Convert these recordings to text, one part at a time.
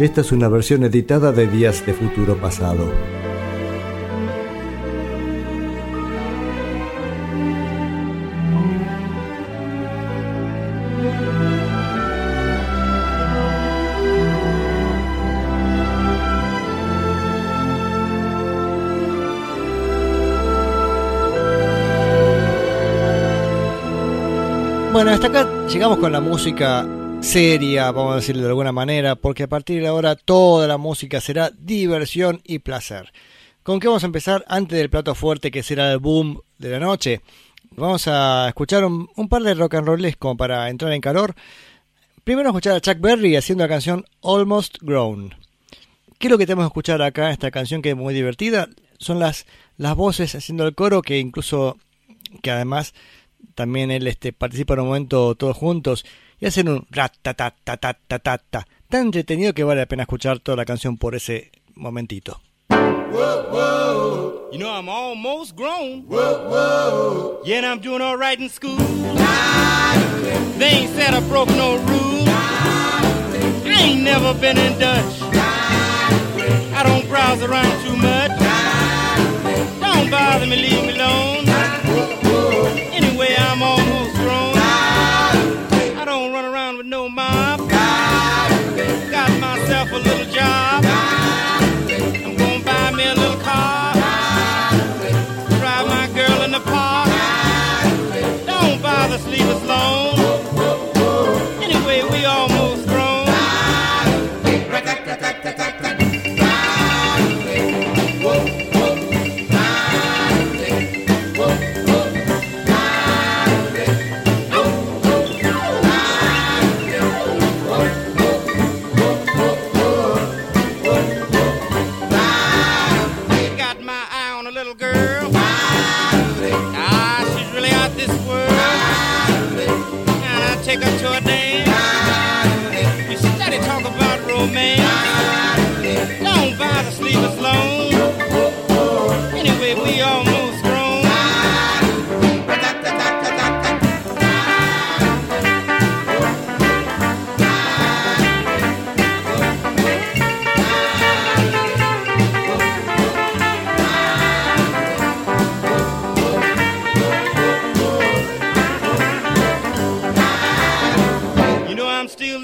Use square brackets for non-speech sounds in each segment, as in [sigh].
Esta es una versión editada de Días de Futuro Pasado. Bueno, hasta acá llegamos con la música seria, vamos a decirlo de alguna manera, porque a partir de ahora toda la música será diversión y placer. ¿Con qué vamos a empezar antes del plato fuerte que será el boom de la noche? Vamos a escuchar un, par de rock and rolls como para entrar en calor. Primero escuchar a Chuck Berry haciendo la canción Almost Grown. ¿Qué es lo que tenemos que escuchar acá? Esta canción que es muy divertida. Son las, las voces haciendo el coro que incluso, que además también él este, participa en un momento todos juntos y hacen un ratatatatata tan entretenido que vale la pena escuchar toda la canción por ese momentito. You know I'm almost grown. Whoa, and I'm doing all right in school. They ain't said I broke no rule. I ain't never been in Dutch. I don't browse around too much. Don't bother me, leave me alone. Anyway, I'm almost a little job.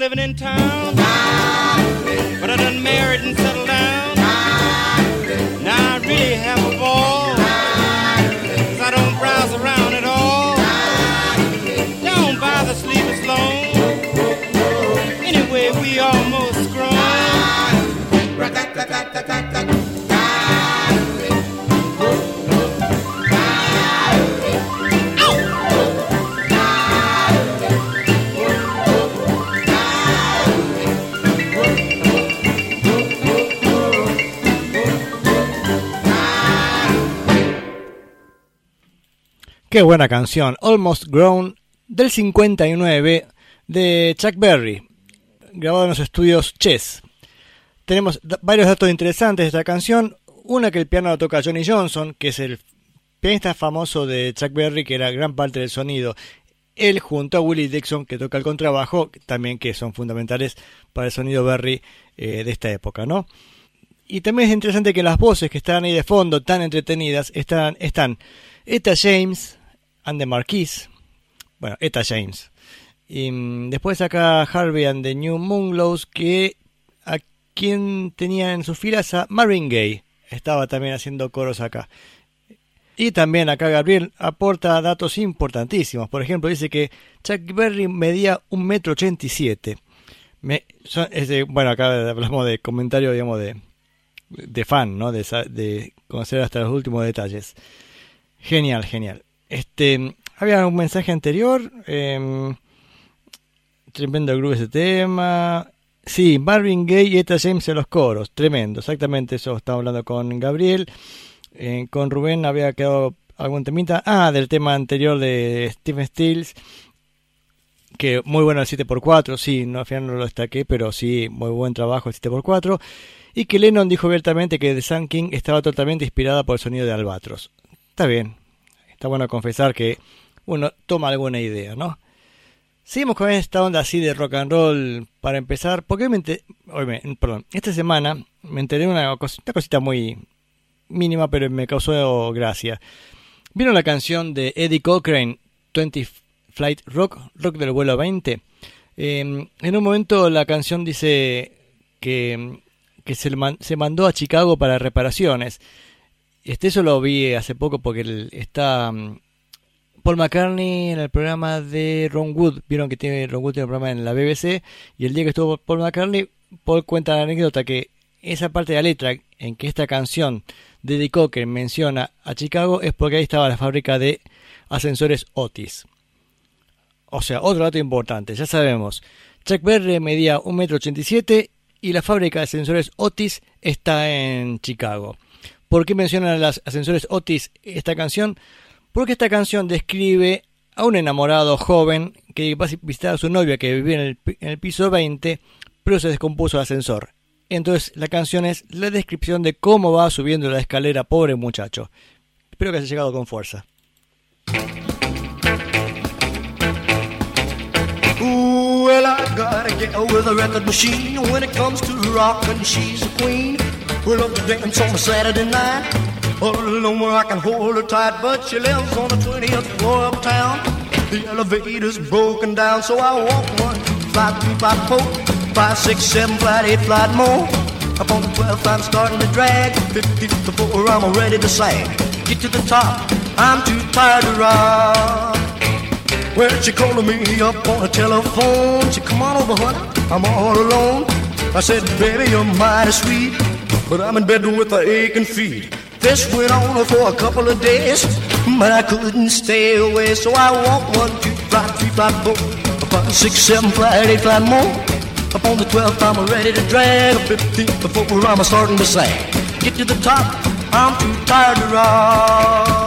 Living in town, but I done married and settled down. Now I really have a ball, 'cause I don't browse around at all. Don't bother sleep as long. Anyway, we almost grown. Qué buena canción, Almost Grown del 59 de Chuck Berry, grabado en los estudios Chess. Tenemos varios datos interesantes de esta canción. Una que el piano lo toca Johnny Johnson, que es el pianista famoso de Chuck Berry, que era gran parte del sonido. Él junto a Willie Dixon, que toca el contrabajo, también que son fundamentales para el sonido Berry eh, de esta época, ¿no? Y también es interesante que las voces que están ahí de fondo, tan entretenidas, están, están Etta James and the Marquis. Bueno, Etta James. Y mm, después acá Harvey and the New Moonglows, que a quien tenía en sus filas a Marvin Gaye. Estaba también haciendo coros acá. Y también acá Gabriel aporta datos importantísimos. Por ejemplo, dice que Chuck Berry medía un metro ochenta y siete. Me, son- es de- bueno, acá hablamos de comentario, digamos, de, de fan, ¿no? De, de conocer hasta los últimos detalles. Genial, genial. Este, había un mensaje anterior. em, tremendo groove ese tema. Sí, Marvin Gaye y Etta James en los coros. Tremendo, exactamente eso estaba hablando con Gabriel. Eh, con Rubén había quedado algún temita. Ah, del tema anterior de Stephen Stills. Que muy bueno el 7x4. Sí, no, al final no lo destaqué, pero sí, muy buen trabajo el 7x4. Y que Lennon dijo abiertamente que The Sun King estaba totalmente inspirada por el sonido de Albatros. Está bien. Está bueno confesar que uno toma alguna idea, ¿no? Seguimos con esta onda así de rock and roll para empezar, porque me perdón, esta semana me enteré de una, cosita muy mínima, pero me causó gracia. ¿Vieron la canción de Eddie Cochrane, 20 Flight Rock, Rock del vuelo 20? Em, en un momento la canción dice que, que se, se, mandó a Chicago para reparaciones. Este, eso lo vi hace poco porque está mm, Paul McCartney en el programa de Ron Wood. Vieron que tiene Ron Wood tiene un programa en la BBC y el día que estuvo Paul McCartney, Paul cuenta la anécdota que esa parte de la letra en que esta canción dedicó que menciona a Chicago es porque ahí estaba la fábrica de ascensores Otis. O sea, otro dato importante, ya sabemos. Chuck Berry medía 1,87m y la fábrica de ascensores Otis está en Chicago. ¿Por qué mencionan los ascensores Otis esta canción? Porque esta canción describe a un enamorado joven que va a visitar a su novia que vivía en el, piso 20, pero se descompuso el ascensor. Entonces la canción es la descripción de cómo va subiendo la escalera, pobre muchacho. Espero que haya llegado con fuerza. A a a. We'll up to dance on a Saturday night. All alone where I can hold her tight, but she lives on the 20th floor of town. The elevator's broken down, so I walk one, flight, five, four, five, six, seven, flight, eight, flight more. Up on the 12th, I'm starting to drag. 50 before I'm ready to sag. Get to the top, I'm too tired to rock. Well, she calling me up on the telephone. She come on over, honey, I'm all alone. I said, baby, you're mighty sweet, but I'm in bed with a aching feet. This went on for a couple of days, but I couldn't stay away. So I walked one, two, five, three, five, four, five, six, seven, five, eight, five more. Up on the twelfth, I'm ready to drag. A fifteenth, before I'm starting to sag. Get to the top, I'm too tired to rock.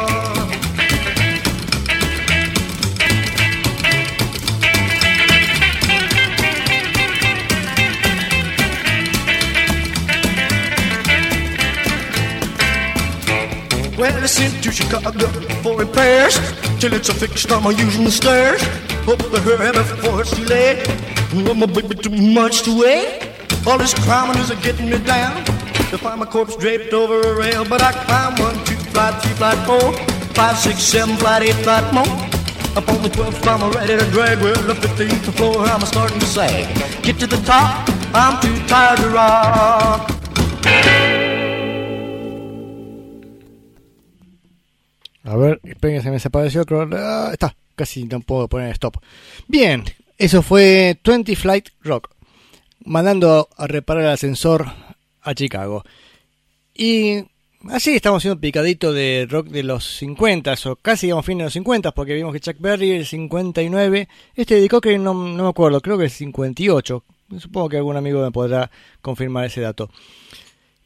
Well, I sent to Chicago for repairs. Till it's a fixed, I'm using the stairs. Hope to hurry before it's too late. Oh, my baby, too much to wait. All this climbing is getting me down. To find my corpse draped over a rail, but I climb one, two, three, four, five, six, seven, flight, eight, flight more. Up on the 12th, I'm ready to drag. Well, the 15th floor, I'm starting to sag. Get to the top, I'm too tired to rock. A ver, esperen se me desapareció. Ah, está, casi no puedo poner stop. Bien, eso fue 20 Flight Rock, mandando a reparar el ascensor a Chicago. Y así estamos haciendo picadito de rock de los 50 o casi digamos fin de los 50 porque vimos que Chuck Berry el 59, este dedicó que no, no me acuerdo, creo que el 58. Supongo que algún amigo me podrá confirmar ese dato.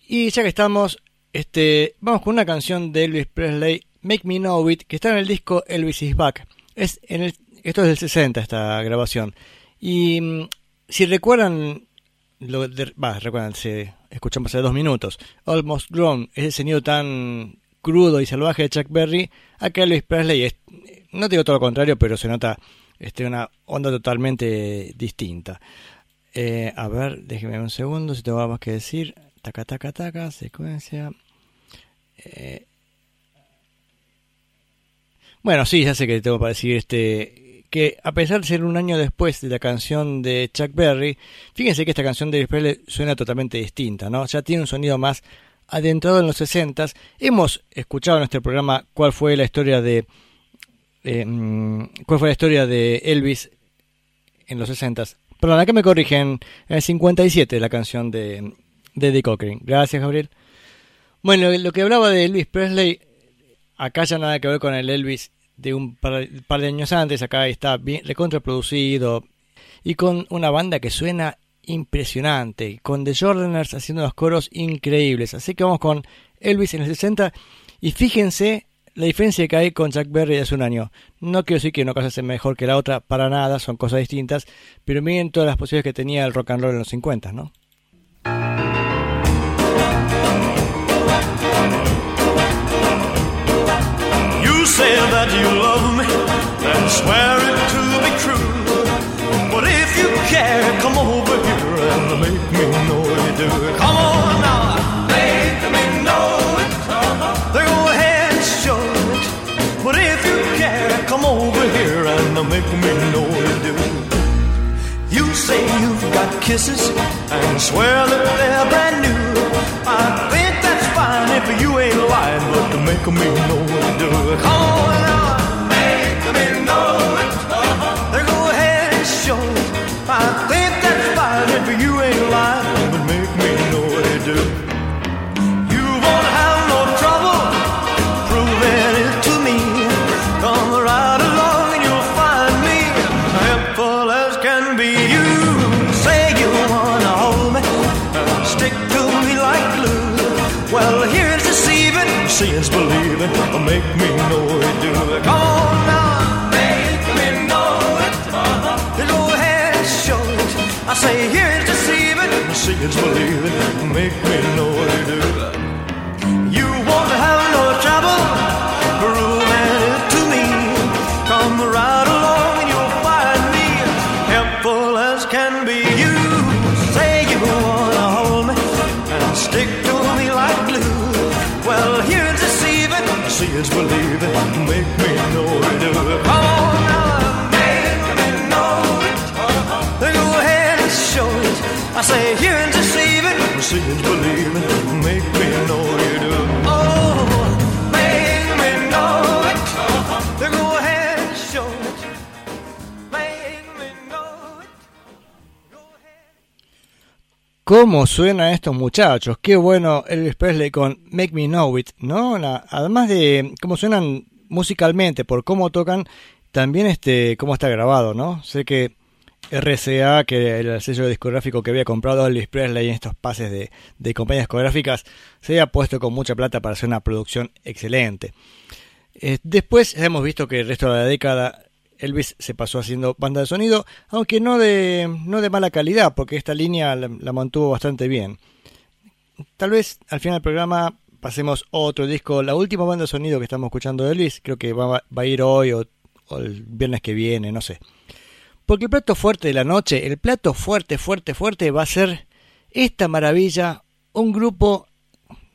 Y ya que estamos, este, vamos con una canción de Elvis Presley Make Me Know It, que está en el disco Elvis is Back. Es en el, esto es del 60, esta grabación. Y mm, si recuerdan, lo bah, recuerdan, se, escuchamos hace dos minutos, Almost Grown, ese sonido tan crudo y salvaje de Chuck Berry, acá Elvis Presley es, no digo todo lo contrario, pero se nota este, una onda totalmente distinta. Eh, a ver, déjenme un segundo si tengo algo más que decir. Taca, taca, taca, secuencia. Eh, bueno, sí, ya sé que tengo para decir este que a pesar de ser un año después de la canción de Chuck Berry, fíjense que esta canción de Elvis suena totalmente distinta, ¿no? Ya tiene un sonido más adentrado en los 60 Hemos escuchado en este programa cuál fue la historia de mm, cuál fue la historia de Elvis en los 60 Perdón, acá me corrigen, en el 57 la canción de, de Eddie Cochran. Gracias, Gabriel. Bueno, lo que hablaba de Elvis Presley, acá ya nada que ver con el Elvis de un par, de años antes, acá está bien recontraproducido y con una banda que suena impresionante, con The Jordaners haciendo los coros increíbles. Así que vamos con Elvis en el 60 y fíjense la diferencia que hay con Jack Berry de hace un año. No quiero decir que una cosa sea mejor que la otra, para nada, son cosas distintas, pero miren todas las posibilidades que tenía el rock and roll en los 50, ¿no? You say that you love me and swear it to be true. But if you care, come over here and make me know you do. Come on now, make me know it. Then go ahead and show it. But if you care, come over here and make me know you do. You say you've got kisses and swear that they're brand new. I think if you ain't lying, but to make me know it, do it. Come on deceiving, seeing's believing. Make me know what they do. You won't have no trouble proving it to me. Come right along and you'll find me helpful as can be. You say you wanna hold me and stick to me like glue. Well, here's deceiving, see it's believing. Deceiving, see it's believing. Make me know you do. Oh, make me know it. Go ahead and show it. Make me know it. Go ahead. ¿Cómo suenan estos muchachos? Qué bueno Elvis Presley con Make Me Know It, ¿no? Además de cómo suenan musicalmente, por cómo tocan, también este cómo está grabado, ¿no? Sé que RCA, que el sello discográfico que había comprado Elvis Presley en estos pases de, compañías discográficas, se había puesto con mucha plata para hacer una producción excelente. Eh, después hemos visto que el resto de la década Elvis se pasó haciendo banda de sonido, aunque no de, no de mala calidad, porque esta línea la, la mantuvo bastante bien. Tal vez al final del programa pasemos otro disco, la última banda de sonido que estamos escuchando de Elvis, creo que va, va a ir hoy o, o el viernes que viene, no sé. Porque el plato fuerte de la noche, el plato fuerte, fuerte, fuerte va a ser esta maravilla, un grupo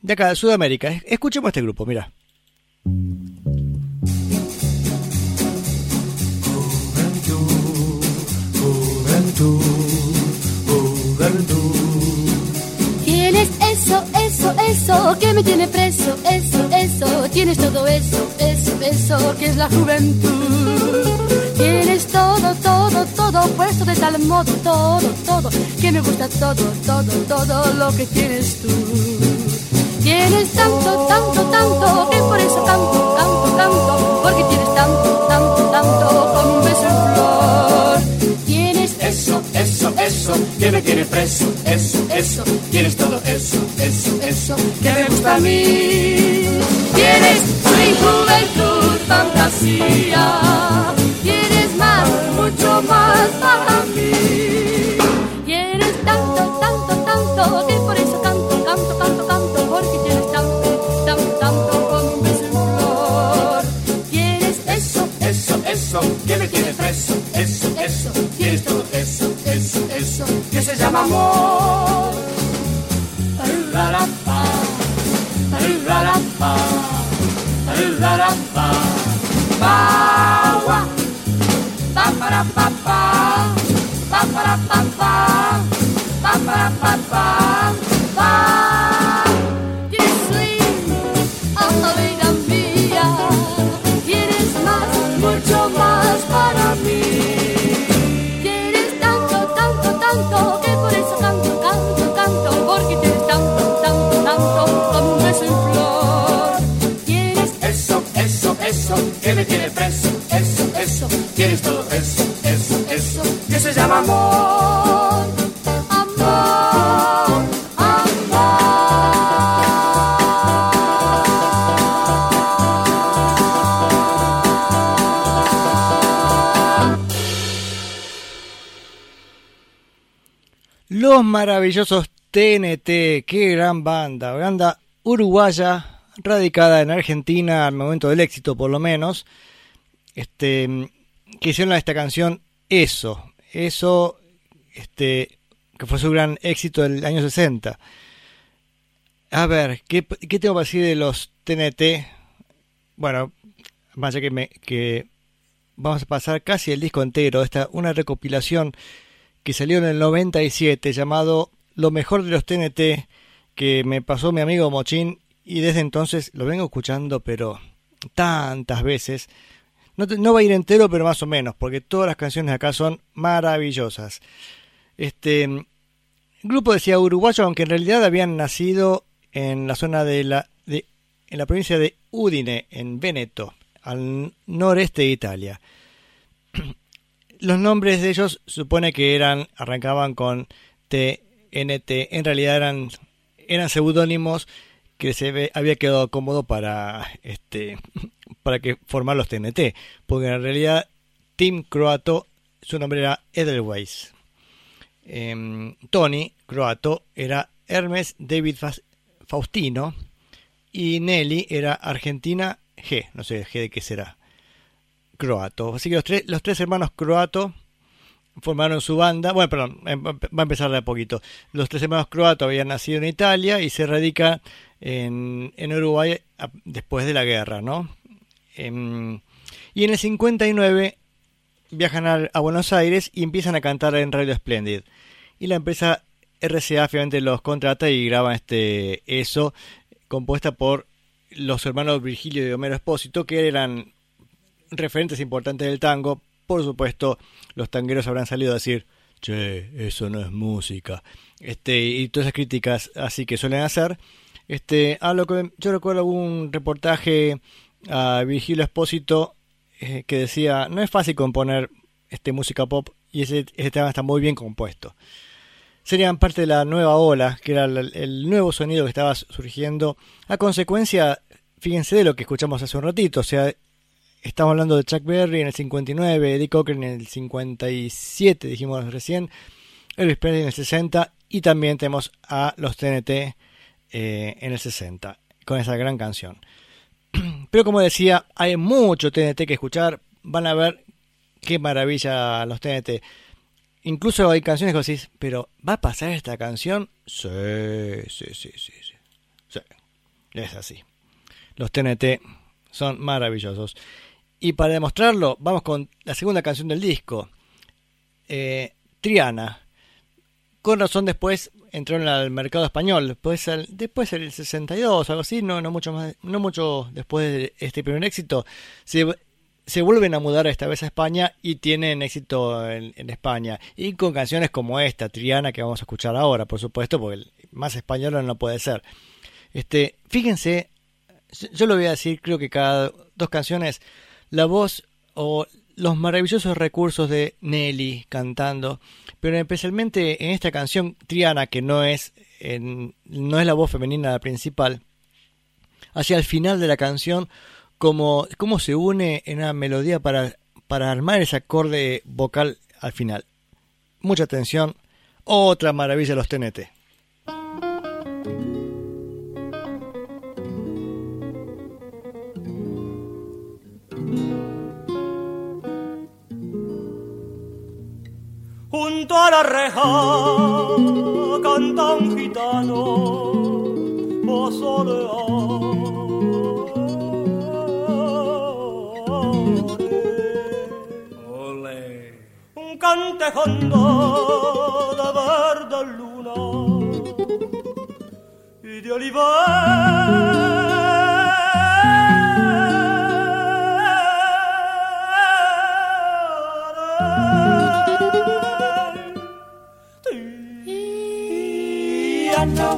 de acá de Sudamérica. Es- Escuchemos este grupo, mira. ¿Quién es eso, eso, eso que me tiene preso? Eso, eso, tienes todo eso, eso, eso que es la juventud. Tienes todo, todo, todo puesto de tal modo, todo, todo, que me gusta todo, todo, todo lo que tienes tú. Tienes tanto, tanto, tanto, que por eso canto, canto, canto, porque tienes tanto, tanto, tanto, como un beso en flor. Tienes Eso, eso, eso, que me tiene preso. Eso, eso, tienes todo eso, eso, eso, que me gusta a mí. Tienes mi juventud, fantasía. Tienes más, mucho más para mí. Tienes tanto, tanto, tanto, que por eso canto, canto, canto, canto, porque tienes tanto, tanto, tanto beso en flor. Tienes Eso, eso, eso, que me tiene preso. Eso, eso, tienes todo eso, eso, eso, que se llama amor. Pa, pa, para, pa, pa, pa, para, pa, pa, pa. Que me tiene preso. Eso, eso, tienes todo eso, eso, eso, que se llama amor. amor, amor. Los maravillosos TNT, qué gran banda, banda uruguaya, radicada en Argentina al momento del éxito por lo menos, este, que hicieron esta canción Eso, Eso, este, que fue su gran éxito del año 60. A ver, ¿qué, qué tengo para decir de los TNT? Bueno, más allá que, me, que vamos a pasar casi el disco entero, esta una recopilación que salió en el 97 llamado Lo mejor de los TNT que me pasó mi amigo Mochín y desde entonces lo vengo escuchando pero tantas veces. No, va a ir entero pero más o menos porque todas las canciones acá son maravillosas. Este el grupo decía uruguayo aunque en realidad habían nacido en la zona de la de, en la provincia de Udine en Veneto al noreste de Italia. [clears throat] Los nombres de ellos supone que eran arrancaban con TNT, en realidad eran eran seudónimos que se había quedado cómodo para este [laughs] para que formar los TNT, porque en realidad Tim Croato su nombre era Edelweiss. Em, Tony Croato era Hermes David Faustino y Nelly era Argentina G, no sé G de qué será. Croato. Así que los tres, los tres hermanos Croato formaron su banda. Bueno, perdón, em- va a empezar de a poquito. Los tres hermanos Croato habían nacido en Italia y se radican en, en Uruguay después de la guerra, ¿no? Em, y en el 59 viajan a, a Buenos Aires y empiezan a cantar en Radio Splendid. Y la empresa RCA finalmente los contrata y graban este eso, compuesta por los hermanos Virgilio y Homero Espósito, que eran referentes importantes del tango. Por supuesto, los tangueros habrán salido a decir, che, eso no es música. Este, y todas esas críticas así que suelen hacer. Este, a lo que yo recuerdo algún reportaje a Virgilio Espósito eh, que decía, no es fácil componer este música pop y ese, ese tema está muy bien compuesto. Serían parte de la nueva ola, que era el, el nuevo sonido que estaba surgiendo a consecuencia, fíjense de lo que escuchamos hace un ratito, o sea, estamos hablando de Chuck Berry en el 59, Eddie Cochran en el 57, dijimos recién, Elvis Presley en el 60 y también tenemos a los TNT eh, en el 60 con esa gran canción. [clears throat] Pero como decía, hay mucho TNT que escuchar. Van a ver qué maravilla los TNT. Incluso hay canciones que decís, pero ¿va a pasar esta canción? Sí, sí, sí, sí, sí. Sí, es así. Los TNT son maravillosos. Y para demostrarlo, vamos con la segunda canción del disco. Eh, Triana. Con razón después entró en el mercado español. Después, el- después el 62, algo así, no, no mucho más, no mucho después de este primer éxito, se, se vuelven a mudar esta vez a España y tienen éxito en, en España. Y con canciones como esta, Triana, que vamos a escuchar ahora, por supuesto, porque más español no puede ser. Este, fíjense, yo lo voy a decir, creo que cada dos canciones, la voz o los maravillosos recursos de Nelly cantando, pero especialmente en esta canción Triana, que no es, en- no es la voz femenina la principal, hacia el final de la canción, como, cómo se une en una melodía para, para armar ese acorde vocal al final. Mucha atención, otra maravilla de los TNT. Junto a la reja canta un gitano, soleare. Un cantejondo de verde luna y de olivar.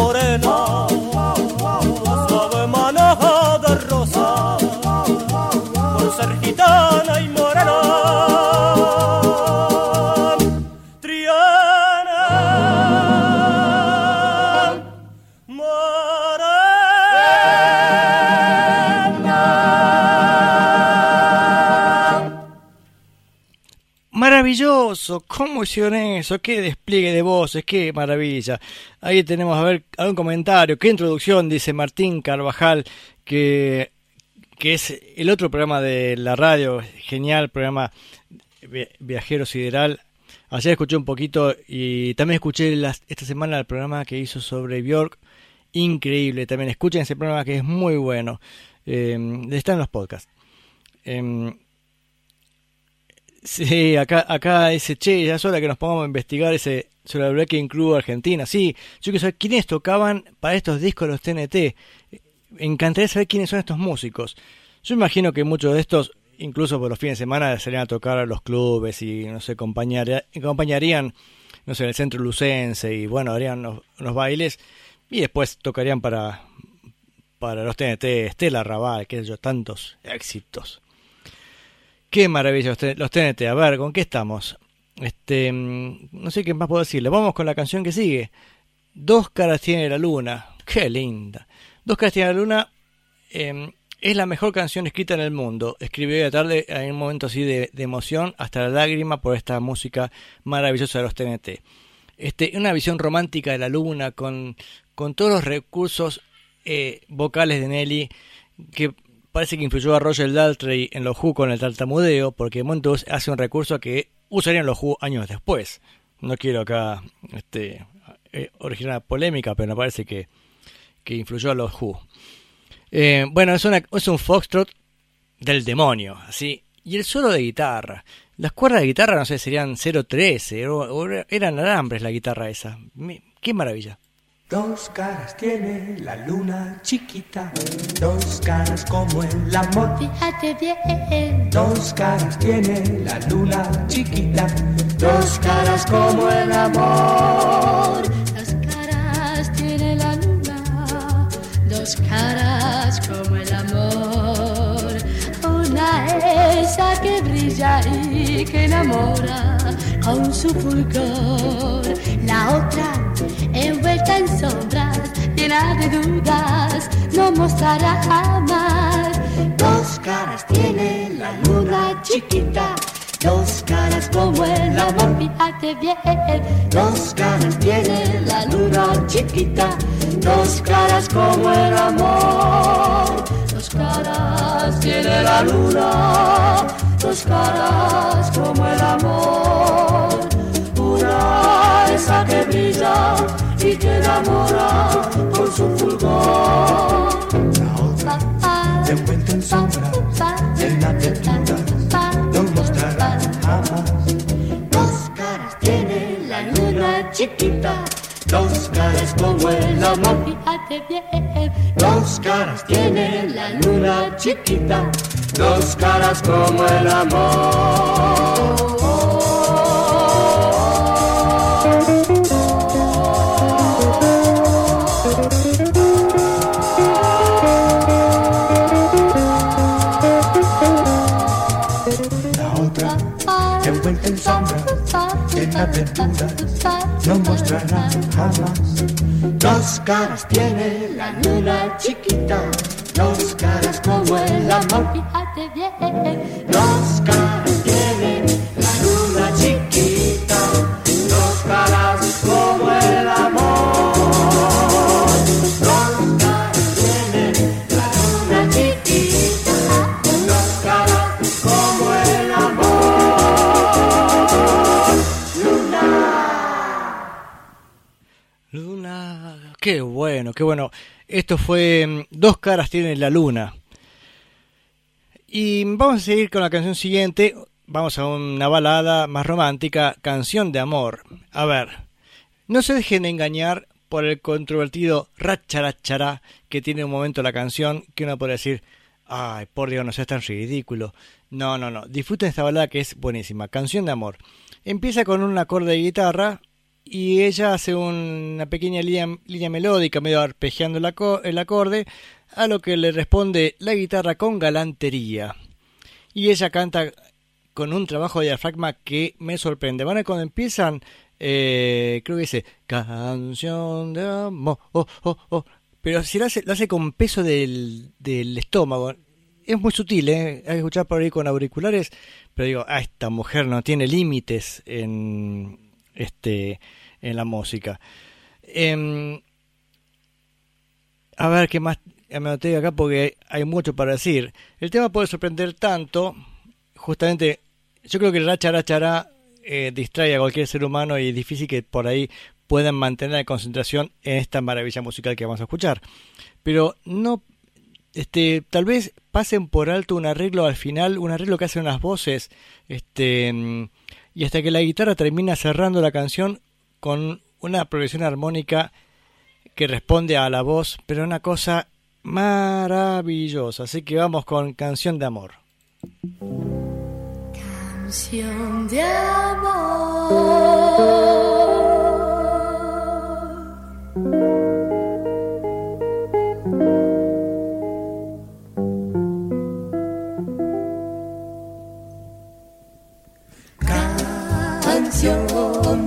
Morena, ¿cómo hicieron eso? Qué despliegue de voces, qué maravilla. Ahí tenemos a ver algún comentario, qué introducción, dice Martín Carvajal, que, que es el otro programa de la radio, genial programa Vi- Viajero Sideral. Ayer escuché un poquito y también escuché esta semana el programa que hizo sobre Bjork. Increíble, también escuchen ese programa que es muy bueno. Eh, está en los podcasts. Em, Sí, acá, acá dice, che, ya es hora que nos pongamos a investigar ese sobre el Breaking Crew Argentina. Sí, yo quiero saber quiénes tocaban para estos discos los TNT. Encantaría saber quiénes son estos músicos. Yo imagino que muchos de estos, incluso por los fines de semana, salían a tocar a los clubes y, no sé, acompañaría- acompañarían, no sé, en el centro lucense y, bueno, harían unos bailes y después tocarían para, para los TNT, Estela Raval, qué sé yo, tantos éxitos. Qué maravilla los TNT. A ver, ¿con qué estamos? Este, mm, no sé qué más puedo decirle. Vamos con la canción que sigue. Dos caras tiene la luna. Qué linda. Dos caras tiene la luna. eh, es la mejor canción escrita en el mundo. Escribió de tarde en un momento así de, de emoción hasta la lágrima por esta música maravillosa de los TNT. Este, una visión romántica de la luna con, con todos los recursos eh, vocales de Nelly que parece que influyó a Roger Daltrey en los Who con el tartamudeo, porque Montos hace un recurso que usarían los Who años después. No quiero acá este, eh, originar polémica, pero me parece que, que influyó a los Who. Eh, bueno, es, una, es un foxtrot del demonio, así. Y el solo de guitarra. Las cuerdas de guitarra, no sé, serían 0.13, o, eran alambres la guitarra esa. Qué maravilla. Dos caras tiene la luna chiquita, dos caras como el amor. Fíjate bien, Dos caras tiene la luna chiquita, dos caras como el amor. dos caras tiene la luna, dos caras como el amor. Una esa que brilla y que enamora con su fulgor. La otra envuelta en sombras, llena de dudas, no mostrará jamás. Dos caras tiene la luna chiquita. Dos caras como el amor, fíjate bien. Dos caras tiene la luna chiquita. Dos caras como el amor. Dos caras tiene la luna. Dos caras como el amor. Una esa que brilla y que enamora con su fulgor. La otra te envuelta en sombras, llena de dudas, no mostrará jamás. Dos caras tiene la luna chiquita. Dos caras como el amor, Fíjate bien, dos caras tiene la luna chiquita, dos caras como el amor. De dudas, no mostrará jamás. Dos caras tiene la luna chiquita, dos caras como el amor. fíjate bien. Bueno, qué bueno. Esto fue mm, Dos caras tiene la luna. Y vamos a seguir con la canción siguiente. vamos a una balada más romántica, Canción de Amor. A ver, no se dejen engañar por el controvertido racharachara que tiene un momento la canción, que uno puede decir, ay, por Dios, no seas tan ridículo. No, no, no, disfruten esta balada que es buenísima, Canción de Amor. Empieza con un acorde de guitarra y ella hace una pequeña línea, melódica, medio arpegiando el, acorde, a lo que le responde la guitarra con galantería. Y ella canta con un trabajo de diafragma que me sorprende. Van a cuando empiezan, eh, creo que dice canción de amor, oh, oh, oh. pero si lo hace, hace con peso del, del estómago. Es muy sutil, ¿eh? hay que escuchar por ahí con auriculares, pero digo, ah, esta mujer no tiene límites en este en la música. Em, a ver qué más me anoté acá porque hay mucho para decir. El tema puede sorprender tanto, justamente, yo creo que el racharachara eh, distrae a cualquier ser humano y es difícil que por ahí puedan mantener la concentración en esta maravilla musical que vamos a escuchar. Pero no, este, tal vez pasen por alto un arreglo al final, un arreglo que hace unas voces, este, y hasta que la guitarra termina cerrando la canción con una progresión armónica que responde a la voz, pero una cosa maravillosa. Así que vamos con Canción de Amor. Canción de amor. canción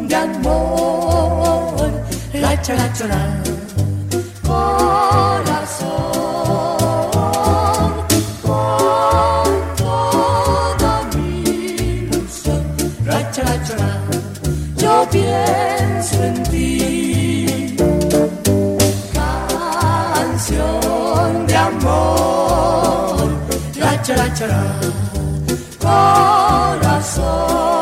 de amor, la chara chara, corazón, con toda mi ilusión, la chara chara, yo pienso en ti. Canción de amor, la chara chara, corazón.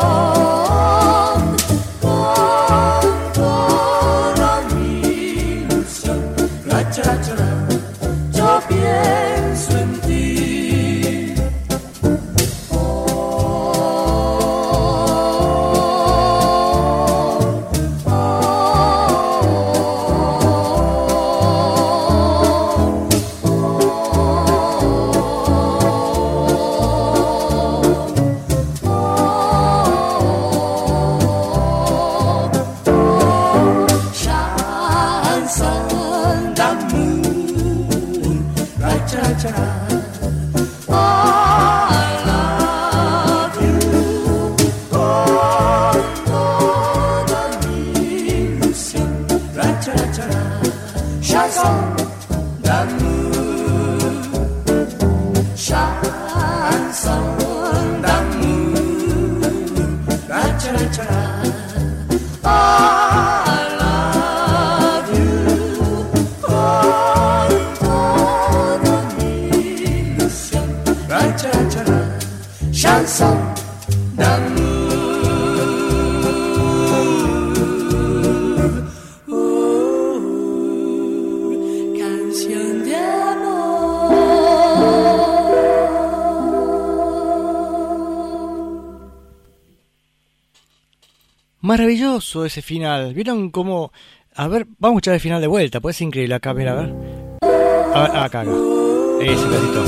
Maravilloso ese final. ¿Vieron cómo.? A ver, vamos a escuchar el final de vuelta, pues es increíble acá, mira, a ver. A ver, acá, acá. Ese pedacito.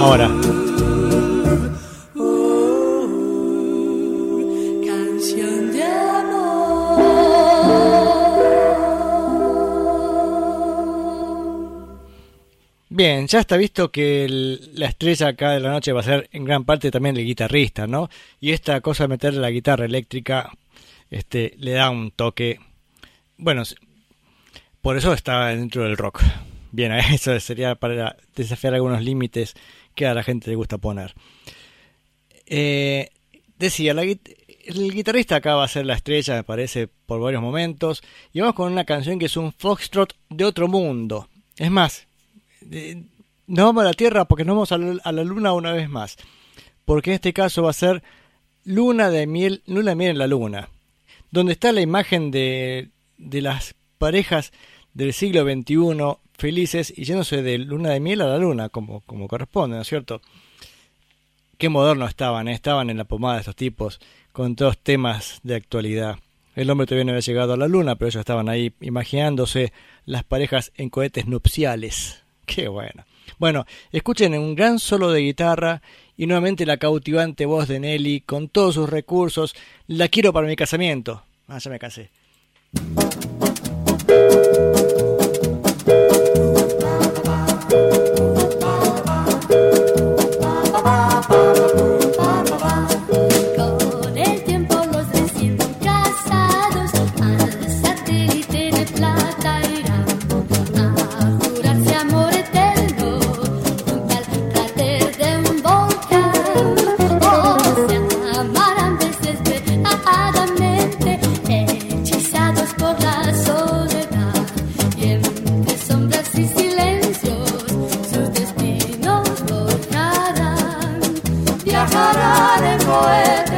Ahora. Bien, ya está visto que la estrella acá de la noche va a ser en gran parte también el guitarrista, ¿no? Y esta cosa de meterle la guitarra eléctrica este, le da un toque. Bueno, por eso está dentro del rock. Bien, [laughs] eso sería para desafiar algunos límites que a la gente le gusta poner. Eh, decía, el guitarrista acá va a ser la estrella, me parece, por varios momentos. Y vamos con una canción que es un foxtrot de otro mundo. Es más, no vamos a la Tierra porque no vamos a la Luna una vez más. Porque en este caso va a ser Luna de miel, Luna de miel en la Luna donde está la imagen de, de las parejas del siglo XXI felices y yéndose de luna de miel a la luna, como, como corresponde, ¿no es cierto? qué moderno estaban, ¿eh? estaban en la pomada estos tipos con todos temas de actualidad. El hombre todavía no había llegado a la luna, pero ellos estaban ahí imaginándose las parejas en cohetes nupciales. [laughs] Qué bueno. Bueno, escuchen un gran solo de guitarra y nuevamente la cautivante voz de Nelly con todos sus recursos. La quiero para mi casamiento. Ah, ya me casé. poeta.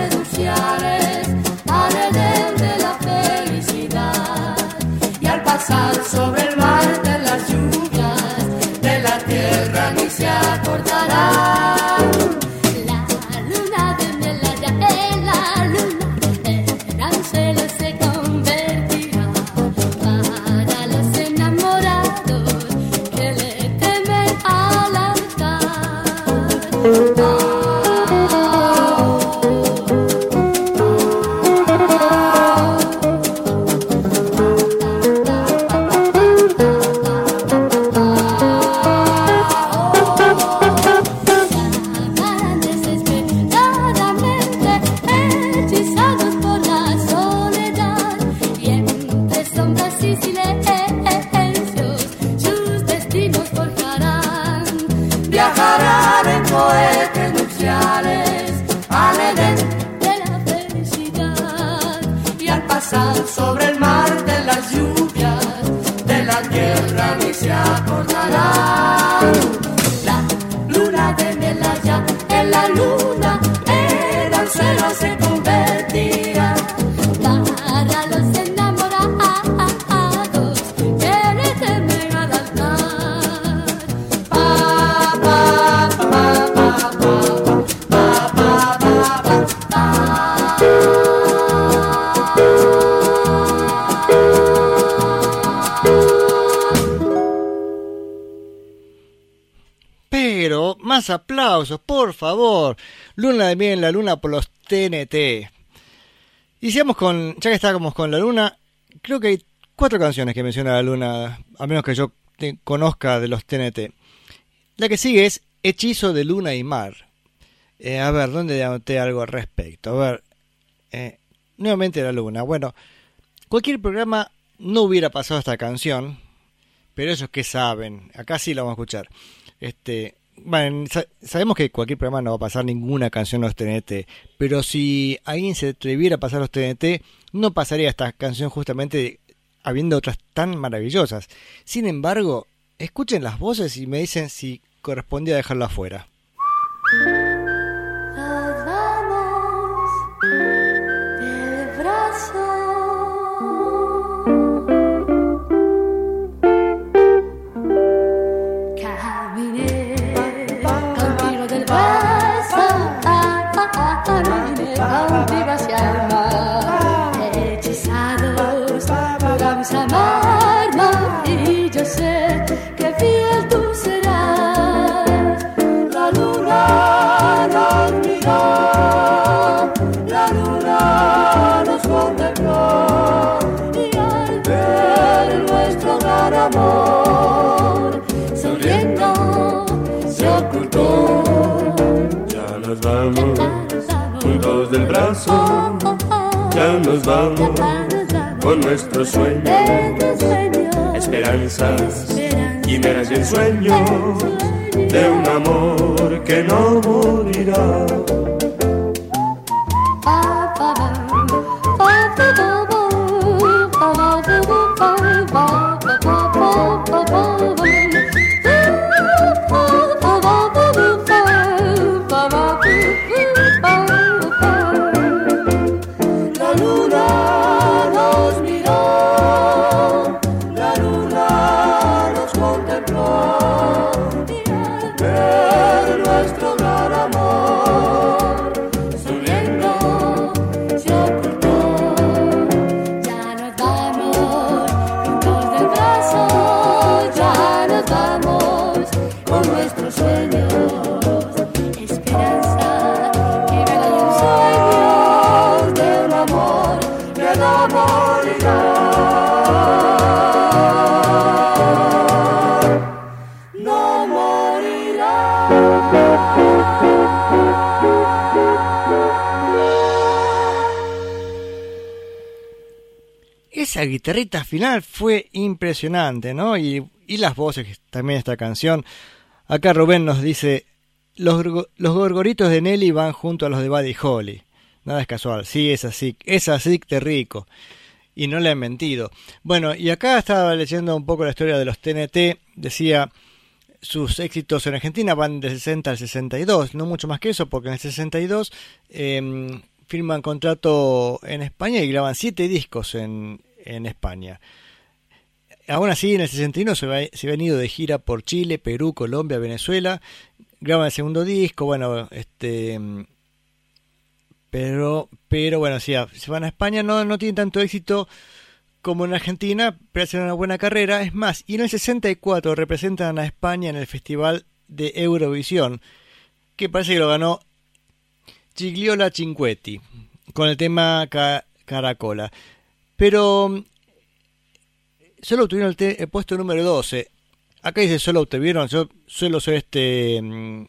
Tierra ni se acordarán. La luna de miel allá en la luna en anzuelo se por favor. Luna de miel la luna por los TNT. Y con, ya que estábamos con la luna, creo que hay cuatro canciones que menciona la luna, a menos que yo te- conozca de los TNT. La que sigue es Hechizo de Luna y Mar. Eh, a ver, ¿dónde anoté algo al respecto? A ver, eh, nuevamente la luna. Bueno, cualquier programa no hubiera pasado esta canción, pero ellos que saben, acá sí la vamos a escuchar. Este, bueno, sa- sabemos que cualquier programa no va a pasar ninguna canción de los TNT, pero si alguien se atreviera a pasar los TNT, no pasaría esta canción justamente habiendo otras tan maravillosas. Sin embargo, escuchen las voces y me dicen si correspondía dejarla afuera. Vamos con nuestros sueños, esperanzas, y ensueños de un amor que no morirá. Guitarrita final fue impresionante, ¿no? Y, las voces también esta canción. Acá Rubén nos dice, los, gorgo- los gorgoritos de Nelly van junto a los de Buddy Holly. Nada es casual, sí, es así, es así de rico. Y no le han mentido. Bueno, y acá estaba leyendo un poco la historia de los TNT. Decía, sus éxitos en Argentina van del 60 al 62, no mucho más que eso, porque en el 62 eh, firman contrato en España y graban siete discos en, en España. Aún así, en el 61 se, va- se de gira por Chile, Perú, Colombia, Venezuela. Graban el segundo disco, bueno, este. Pero, pero bueno, sí, se van a España, no, no tienen tanto éxito como en Argentina, pero hacen una buena carrera. Es más, y en el 64 representan a España en el Festival de Eurovisión, que parece que lo ganó Gigliola Cinquetti, con el tema Ca- Caracola. Pero mm, solo obtuvieron el, el puesto número 12. Acá dice solo obtuvieron, yo suelo ser este mm,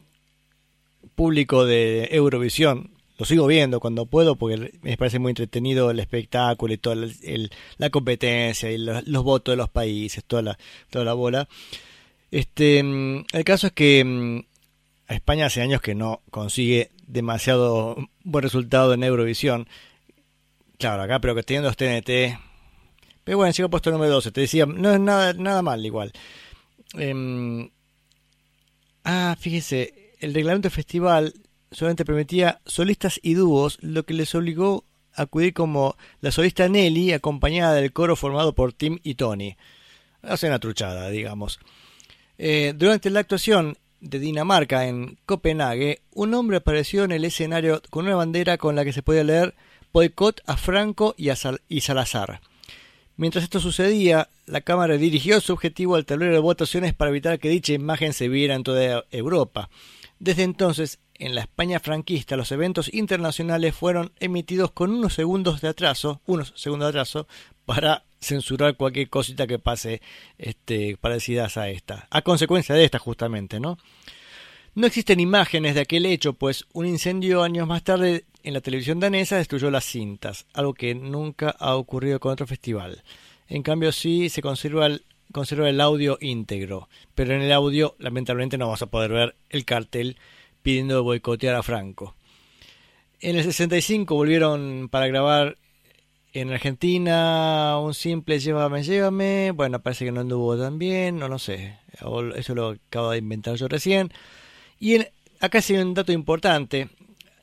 público de Eurovisión. Lo sigo viendo cuando puedo porque me parece muy entretenido el espectáculo y toda la, el- la competencia y los, votos de los países, toda la, toda la bola. Este, mm, el caso es que España hace años que no consigue demasiado buen resultado en Eurovisión. Claro, acá, pero que teniendo los TNT. Pero bueno, llegó puesto número 12. Te decía, no es nada, nada mal igual. Em, ah, fíjese, el reglamento festival solamente permitía solistas y dúos, lo que les obligó a acudir como la solista Nelly, acompañada del coro formado por Tim y Tony. Hace una truchada, digamos. Eh, durante la actuación de Dinamarca en Copenhague, un hombre apareció en el escenario con una bandera con la que se podía leer boicot a Franco y a Salazar. Mientras esto sucedía, la Cámara dirigió su objetivo al tablero de votaciones para evitar que dicha imagen se viera en toda Europa. Desde entonces, en la España franquista, los eventos internacionales fueron emitidos con unos segundos de atraso, unos segundos de atraso, para censurar cualquier cosita que pase este, parecidas a esta, a consecuencia de esta justamente, ¿no? No existen imágenes de aquel hecho, pues un incendio años más tarde en la televisión danesa destruyó las cintas, algo que nunca ha ocurrido con otro festival. En cambio sí se conserva el, conserva el audio íntegro, pero en el audio lamentablemente no vas a poder ver el cartel pidiendo boicotear a Franco. En el 65 volvieron para grabar en Argentina un simple Llévame, llévame. Bueno, parece que no anduvo tan bien, no lo sé. Eso lo acabo de inventar yo recién. Y en- acá hay un dato importante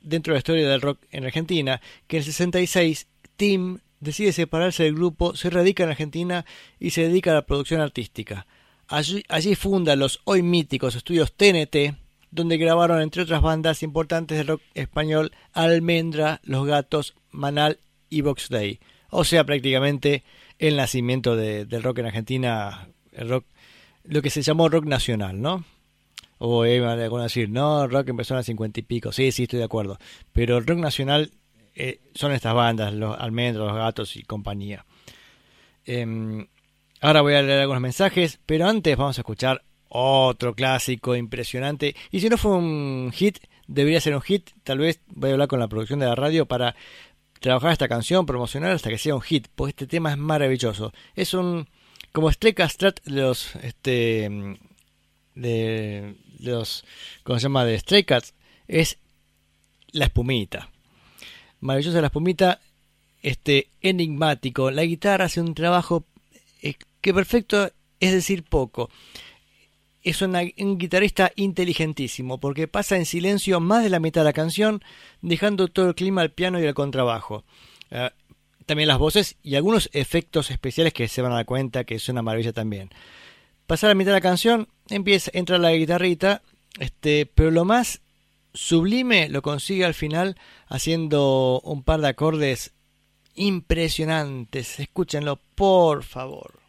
dentro de la historia del rock en Argentina, que en el 66 Tim decide separarse del grupo, se radica en Argentina y se dedica a la producción artística. Allí, funda los hoy míticos estudios TNT, donde grabaron entre otras bandas importantes del rock español Almendra, Los Gatos, Manal y Box Day. O sea, prácticamente el nacimiento de- del rock en Argentina, el rock, lo que se llamó rock nacional, ¿no? O eh, van a decir, no, rock empezó en el cincuenta y pico. Sí, sí, estoy de acuerdo. Pero el rock nacional eh, son estas bandas, los Almendros, los Gatos y compañía. Em, ahora voy a leer algunos mensajes, pero antes vamos a escuchar otro clásico impresionante. Y si no fue un hit, debería ser un hit. Tal vez voy a hablar con la producción de la radio para trabajar esta canción, promocionar hasta que sea un hit, porque este tema es maravilloso. Es un como Stray Cat Strat de los este de los ¿cómo se llama? de Stray Cats es la espumita. Maravillosa la espumita, este enigmático. La guitarra hace un trabajo eh, que perfecto, es decir, poco. Es una- un guitarrista inteligentísimo porque pasa en silencio más de la mitad de la canción, dejando todo el clima al piano y al contrabajo. Eh, también las voces y algunos efectos especiales que se van a dar cuenta que es una maravilla también. Pasar la mitad de la canción, empieza, entra la guitarrita, este, pero lo más sublime lo consigue al final haciendo un par de acordes impresionantes. Escúchenlo, por favor.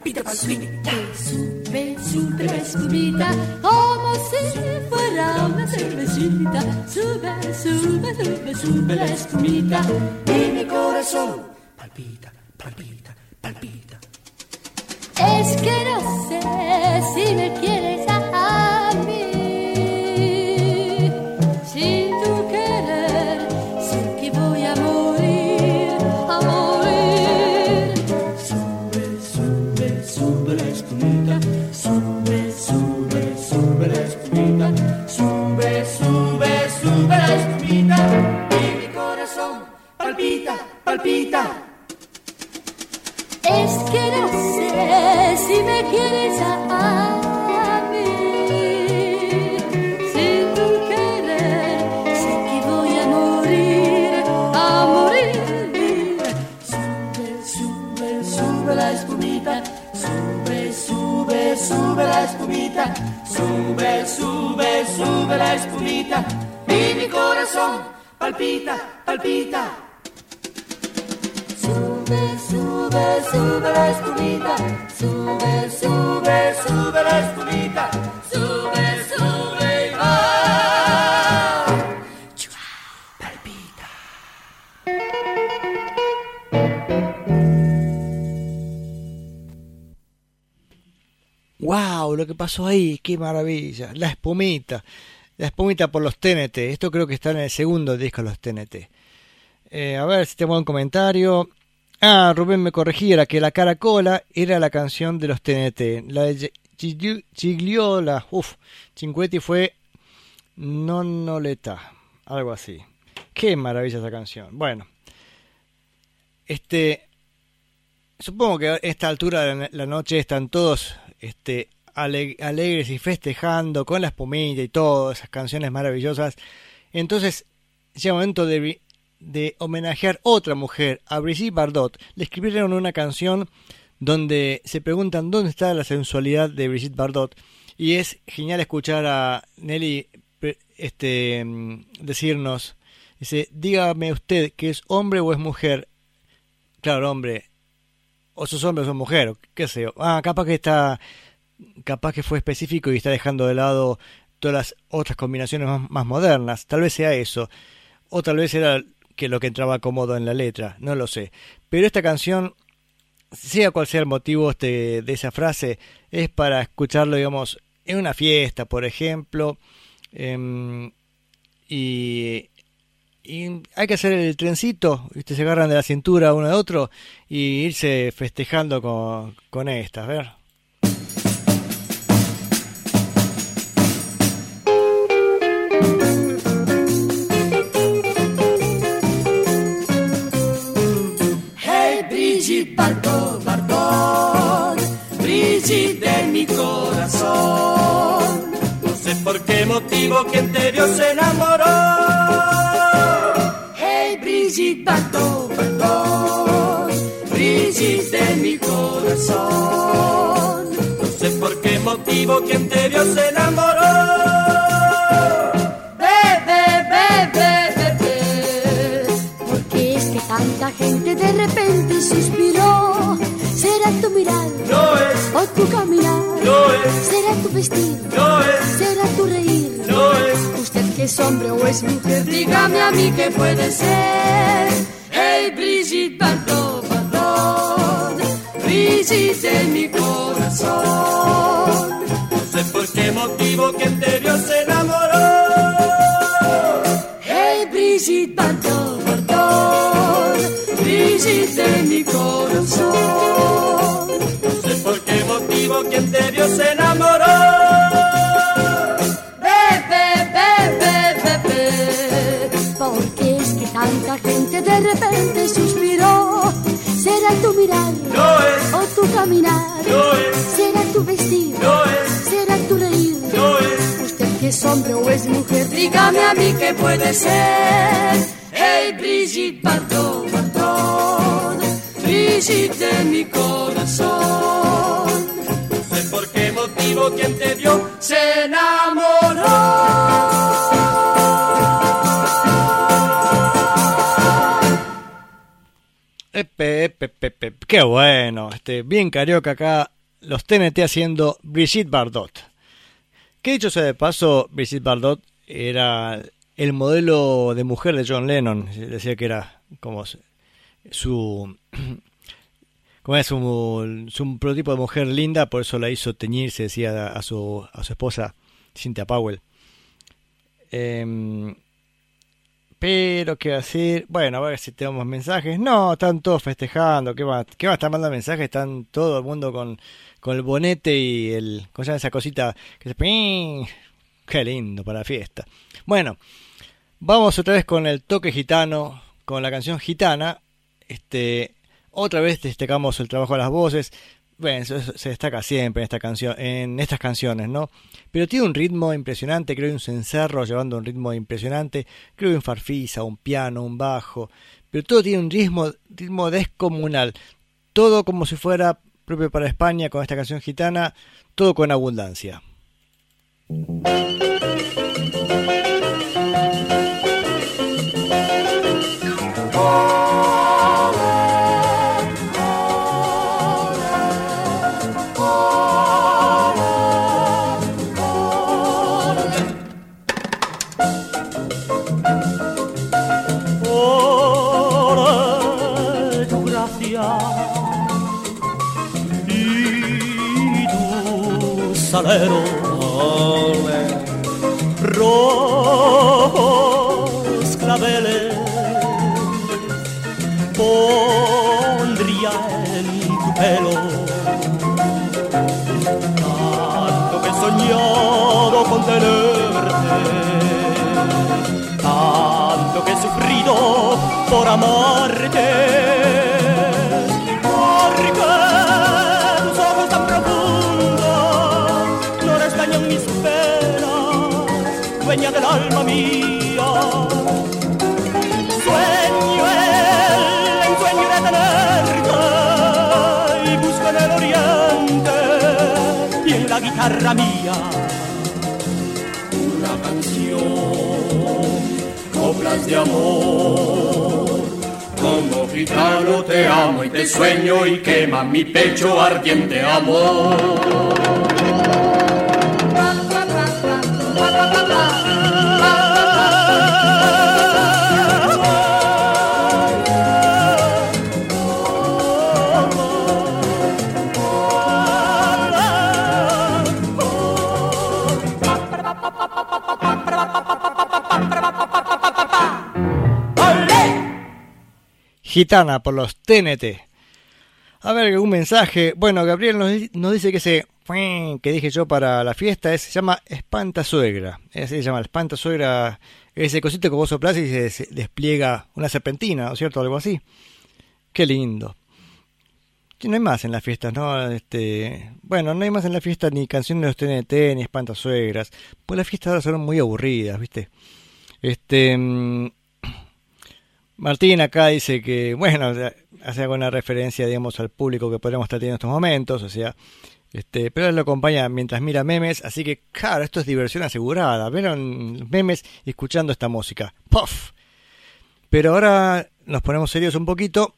Palpita, palpita. Sube, sube la espumita, como si fuera una cervecita. Sube, sube, sube, sube la espumita. Y mi corazón palpita, palpita, palpita. Es que no sé si me quieres pasó ahí, qué maravilla. La espumita. La espumita por los TNT. Esto creo que está en el segundo disco los TNT. Eh, a ver si tengo un comentario. Ah, Rubén me corrigiera que la Caracola era la canción de los TNT. La de Gigliola, uff, Cinquetti fue Nonoleta, algo así. Qué maravilla esa canción. Bueno, este, supongo que a esta altura de la noche están todos este, ale- alegres y festejando con la espumita y todas esas canciones maravillosas. Entonces, llega el momento de, de homenajear otra mujer, a Brigitte Bardot. Le escribieron una canción donde se preguntan dónde está la sensualidad de Brigitte Bardot. Y es genial escuchar a Nelly este, mm, decirnos, dice, dígame usted que es hombre o es mujer. Claro, hombre, o sos hombre o sos mujer, o qué sé yo. Ah, capaz que está, capaz que fue específico y está dejando de lado todas las otras combinaciones más, modernas. Tal vez sea eso. O tal vez era que lo que entraba cómodo en la letra, no lo sé. Pero esta canción, sea cual sea el motivo este, de esa frase, es para escucharlo, digamos, en una fiesta, por ejemplo. em, y, hay que hacer el trencito, ¿viste? se agarran de la cintura uno de otro y irse festejando con, con estas, ver. Bardot, Bardot, Brigitte mi corazón. No sé por qué motivo quien te vio se enamoró. Hey Brigitte Bardot, Bardot, Brigitte mi corazón. No sé por qué motivo quien te vio se enamoró. Tu caminar. no es, Será tu vestir, no es, será tu reír. no es. Usted que es hombre o es mujer, dígame a mí qué puede ser. Hey Brigitte Bardot, Bardot, Brigitte de mi corazón. No sé por qué motivo quien es hombre o es mujer, dígame a mí qué puede ser. Hey Brigitte Bardot, Bardot, Brigitte mi corazón. mismo quien te dio se enamoró. Epe, epe, epe. Qué bueno. Este, bien carioca acá. Los TNT haciendo Brigitte Bardot. Que dicho sea de paso, Brigitte Bardot era el modelo de mujer de John Lennon. Decía que era como su. [clears throat] Como es su prototipo de mujer linda, por eso la hizo teñirse, decía a su, esposa Cynthia Powell. Em, pero, ¿qué decir? Bueno, a ver si tenemos mensajes. No, están todos festejando. ¿Qué va, qué va a mandando mensajes? Están todo el mundo con, con el bonete y el. ¿Cómo se llama esa cosita? Que se. Qué lindo para la fiesta. Bueno, vamos otra vez con el toque gitano, con la canción gitana. Este. Otra vez destacamos el trabajo de las voces. Bueno, eso se destaca siempre en esta canción, en estas canciones, ¿no? Pero tiene un ritmo impresionante, creo un cencerro llevando un ritmo impresionante, creo un farfisa, un piano, un bajo, pero todo tiene un ritmo, ritmo descomunal, todo como si fuera propio para España con esta canción gitana, todo con abundancia. Tu salero rojos claveles pondría en tu pelo tanto que he soñado con tenerte tanto que he sufrido por amarte. Gitano te amo y te sueño y quema mi pecho ardiente amor. Gitana por los TNT. A ver, un mensaje. Bueno, Gabriel nos, di- nos dice que ese que dije yo para la fiesta es, se llama Espanta Suegra. Ese se llama Espanta Suegra. Ese cosito que vos soplás y se, despliega una serpentina, ¿no es cierto? Algo así. Qué lindo. No hay más en las fiestas, ¿no? Este, bueno, no hay más en la fiesta ni canciones de los TNT ni Espanta Suegras. Pues las fiestas ahora son muy aburridas, ¿viste? Este. Martín acá dice que, bueno, hace alguna referencia, digamos, al público que podríamos estar teniendo en estos momentos, o sea, este, pero él lo acompaña mientras mira memes, así que, claro, esto es diversión asegurada, vieron memes escuchando esta música, ¡puff! Pero ahora nos ponemos serios un poquito,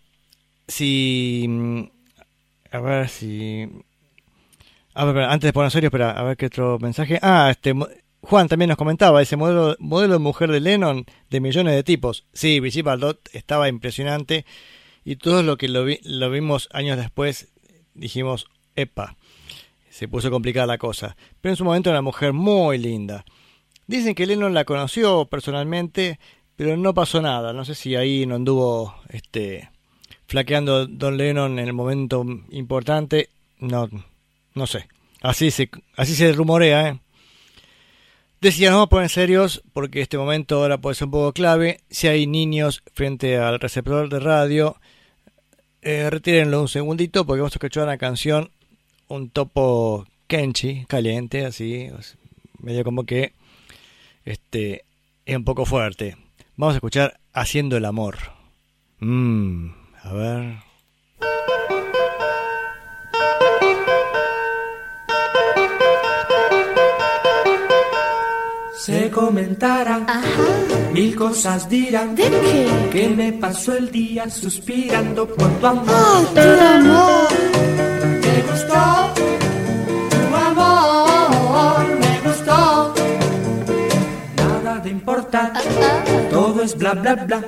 si, mm, a ver si, a ver, antes de ponernos serios, espera, a ver qué otro mensaje, ah, este, Juan también nos comentaba ese modelo, modelo de mujer de Lennon de millones de tipos. Sí, Brigitte Bardot estaba impresionante y todos lo que lo, vi- lo vimos años después dijimos, epa, se puso complicada la cosa. Pero en su momento era una mujer muy linda. Dicen que Lennon la conoció personalmente, pero no pasó nada. No sé si ahí no anduvo este, flaqueando Don Lennon en el momento importante. No, no sé. Así se, así se rumorea, ¿eh? Decía, nos vamos a poner serios porque este momento ahora puede ser un poco clave. Si hay niños frente al receptor de radio, eh, retírenlo un segundito porque vamos a escuchar una canción, un topo kenchi, caliente, así, medio como que este es un poco fuerte. Vamos a escuchar Haciendo el amor. Mmm, a ver. Comentara, mil cosas dirán. ¿De qué? Que me pasó el día suspirando por tu amor. ¡Ay, tu amor! Me gustó tu amor, me gustó. Nada de importar, todo es bla bla bla.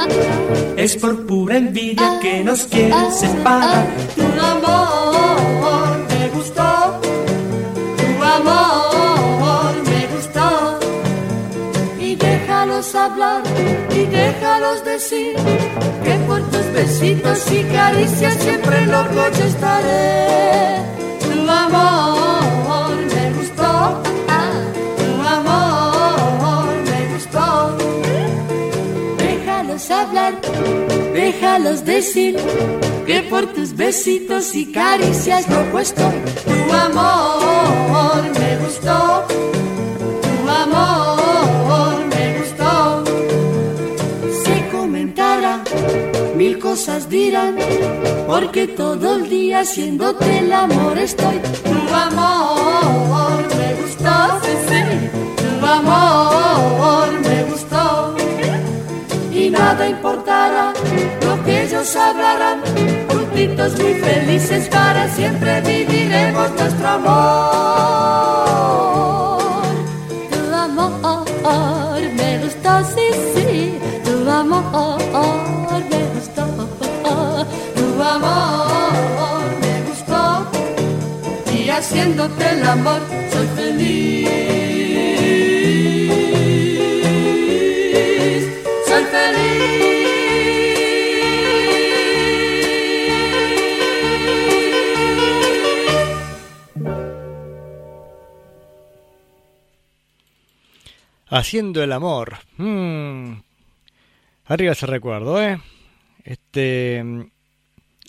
Es por pura envidia que nos quieren separar. Tu amor me gustó, déjalos hablar y déjalos decir que por tus besitos y caricias siempre loco yo estaré. Tu amor me gustó, tu amor me gustó. Déjalos hablar, déjalos decir que por tus besitos y caricias loco estoy. Tu amor me gustó, mil cosas dirán, porque todo el día haciéndote el amor estoy. Tu amor me gustó, sí, sí. Tu amor me gustó. y nada importará lo que ellos hablarán. Juntitos muy felices para siempre viviremos nuestro amor. Haciéndote el amor soy feliz. Soy feliz. Haciendo el amor. Mm. Arriba ese recuerdo, ¿eh? Este.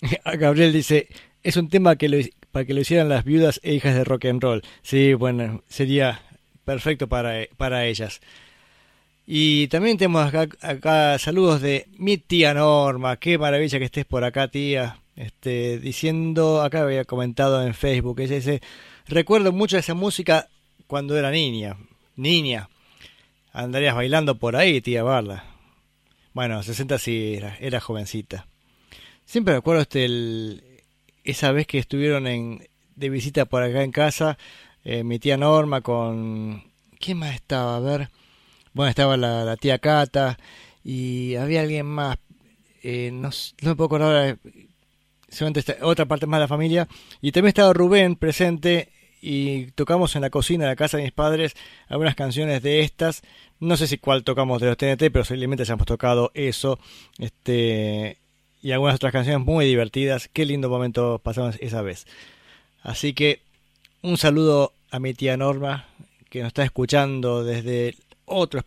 [laughs] Gabriel dice: Es un tema que lo, para que lo hicieran las viudas e hijas de rock and roll. Sí, bueno, sería perfecto para, para ellas. Y también tenemos acá, saludos de mi tía Norma. Qué maravilla que estés por acá, tía. Este, diciendo, acá había comentado en Facebook, ella dice, recuerdo mucho esa música cuando era niña. Niña. Andarías bailando por ahí, tía Barla. Bueno, 60 sí, era, era jovencita. Siempre me acuerdo este, el, esa vez que estuvieron en, de visita por acá en casa, eh, mi tía Norma con... ¿Quién más estaba? A ver. Bueno, estaba la, tía Cata y había alguien más. Eh, no, no, me puedo acordar. Seguramente otra parte más de la familia. Y también estaba Rubén presente y tocamos en la cocina de la casa de mis padres algunas canciones de estas. No sé si cuál tocamos de los TNT, pero simplemente ya hemos tocado eso. Este y algunas otras canciones muy divertidas. Qué lindo momento pasamos esa vez. Así que un saludo a mi tía Norma que nos está escuchando desde otro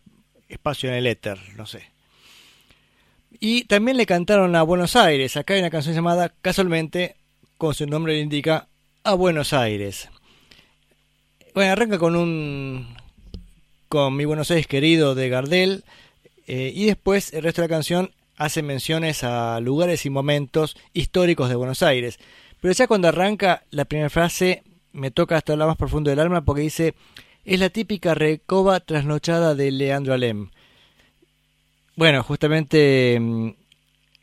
espacio en el éter, no sé. Y también le cantaron a Buenos Aires. Acá hay una canción llamada casualmente, como su nombre le indica, a Buenos Aires. Bueno, arranca con un con mi Buenos Aires querido de Gardel eh, y después el resto de la canción hace menciones a lugares y momentos históricos de Buenos Aires. Pero ya cuando arranca la primera frase me toca hasta lo más profundo del alma porque dice es la típica recoba trasnochada de Leandro Alem. Bueno, justamente,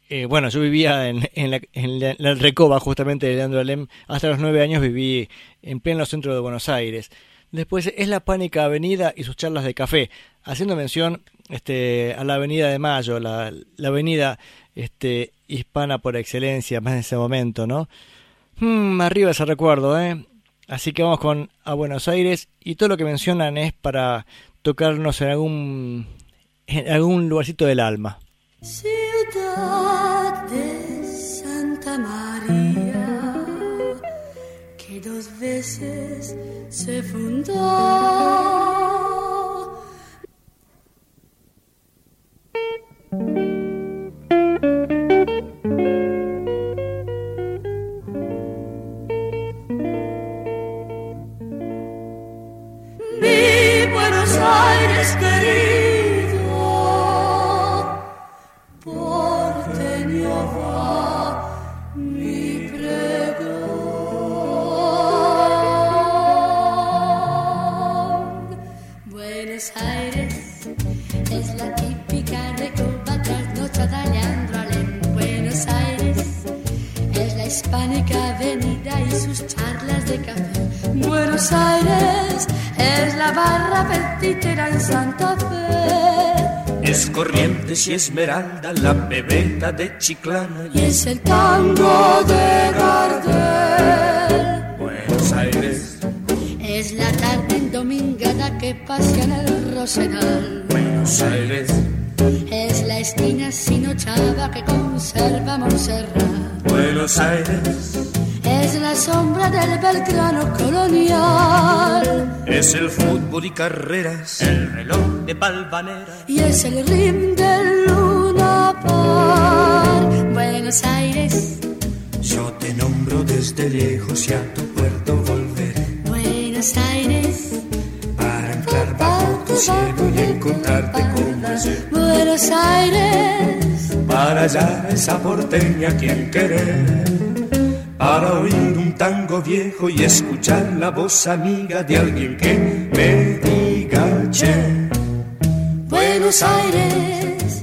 eh, bueno, yo vivía en, la, en, la, recoba justamente de Leandro Alem. Hasta los nueve años viví en pleno centro de Buenos Aires. Después es la Pánica Avenida y sus charlas de café, haciendo mención este, a la Avenida de Mayo, la, la avenida este, hispana por excelencia, más en ese momento, ¿no? Hmm, arriba ese recuerdo, ¿eh? Así que vamos con a Buenos Aires y todo lo que mencionan es para tocarnos en algún en algún lugarcito del alma. Ciudad de Santa María, dos veces se fundó. Mi Buenos Aires querido, hispánica avenida y sus charlas de café. Buenos Aires es la barra petitera en Santa Fe. Es Corrientes y Esmeralda, la bebeta de Chiclana. Y es el tango de Gardel. Buenos Aires. Es la tarde endomingada que pasea en el Rosedal. Buenos Aires. Es la esquina sinochada que conserva Montserrat. Buenos Aires. Es la sombra del Belgrano colonial. Es el fútbol y carreras, el reloj de Valvanera. Y es el rim del Luna Park. Buenos Aires, Yo te nombro desde lejos y a tu puerto volveré Buenos Aires, para entrar bajo tu cielo y encontrarte ayer. Buenos Aires. Para hallar esa porteña quien querer, para oír un tango viejo y escuchar la voz amiga de alguien que me diga che. Buenos Aires.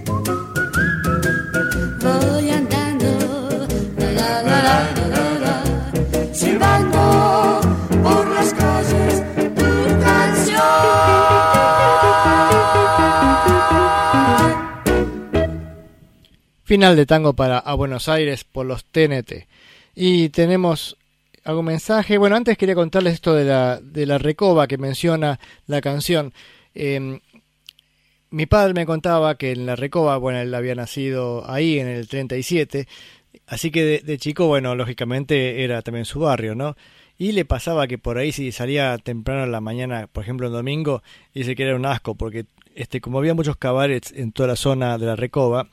Final de tango para A Buenos Aires por los TNT. Y tenemos algún mensaje. Bueno, antes quería contarles esto de la, de la recoba que menciona la canción. Eh, mi padre me contaba que en la recoba, bueno, él había nacido ahí en el 37, así que de, chico, bueno, lógicamente era también su barrio, ¿no? Y le pasaba que por ahí si salía temprano en la mañana, por ejemplo en domingo, dice que era un asco, porque este, como había muchos cabarets en toda la zona de la recoba,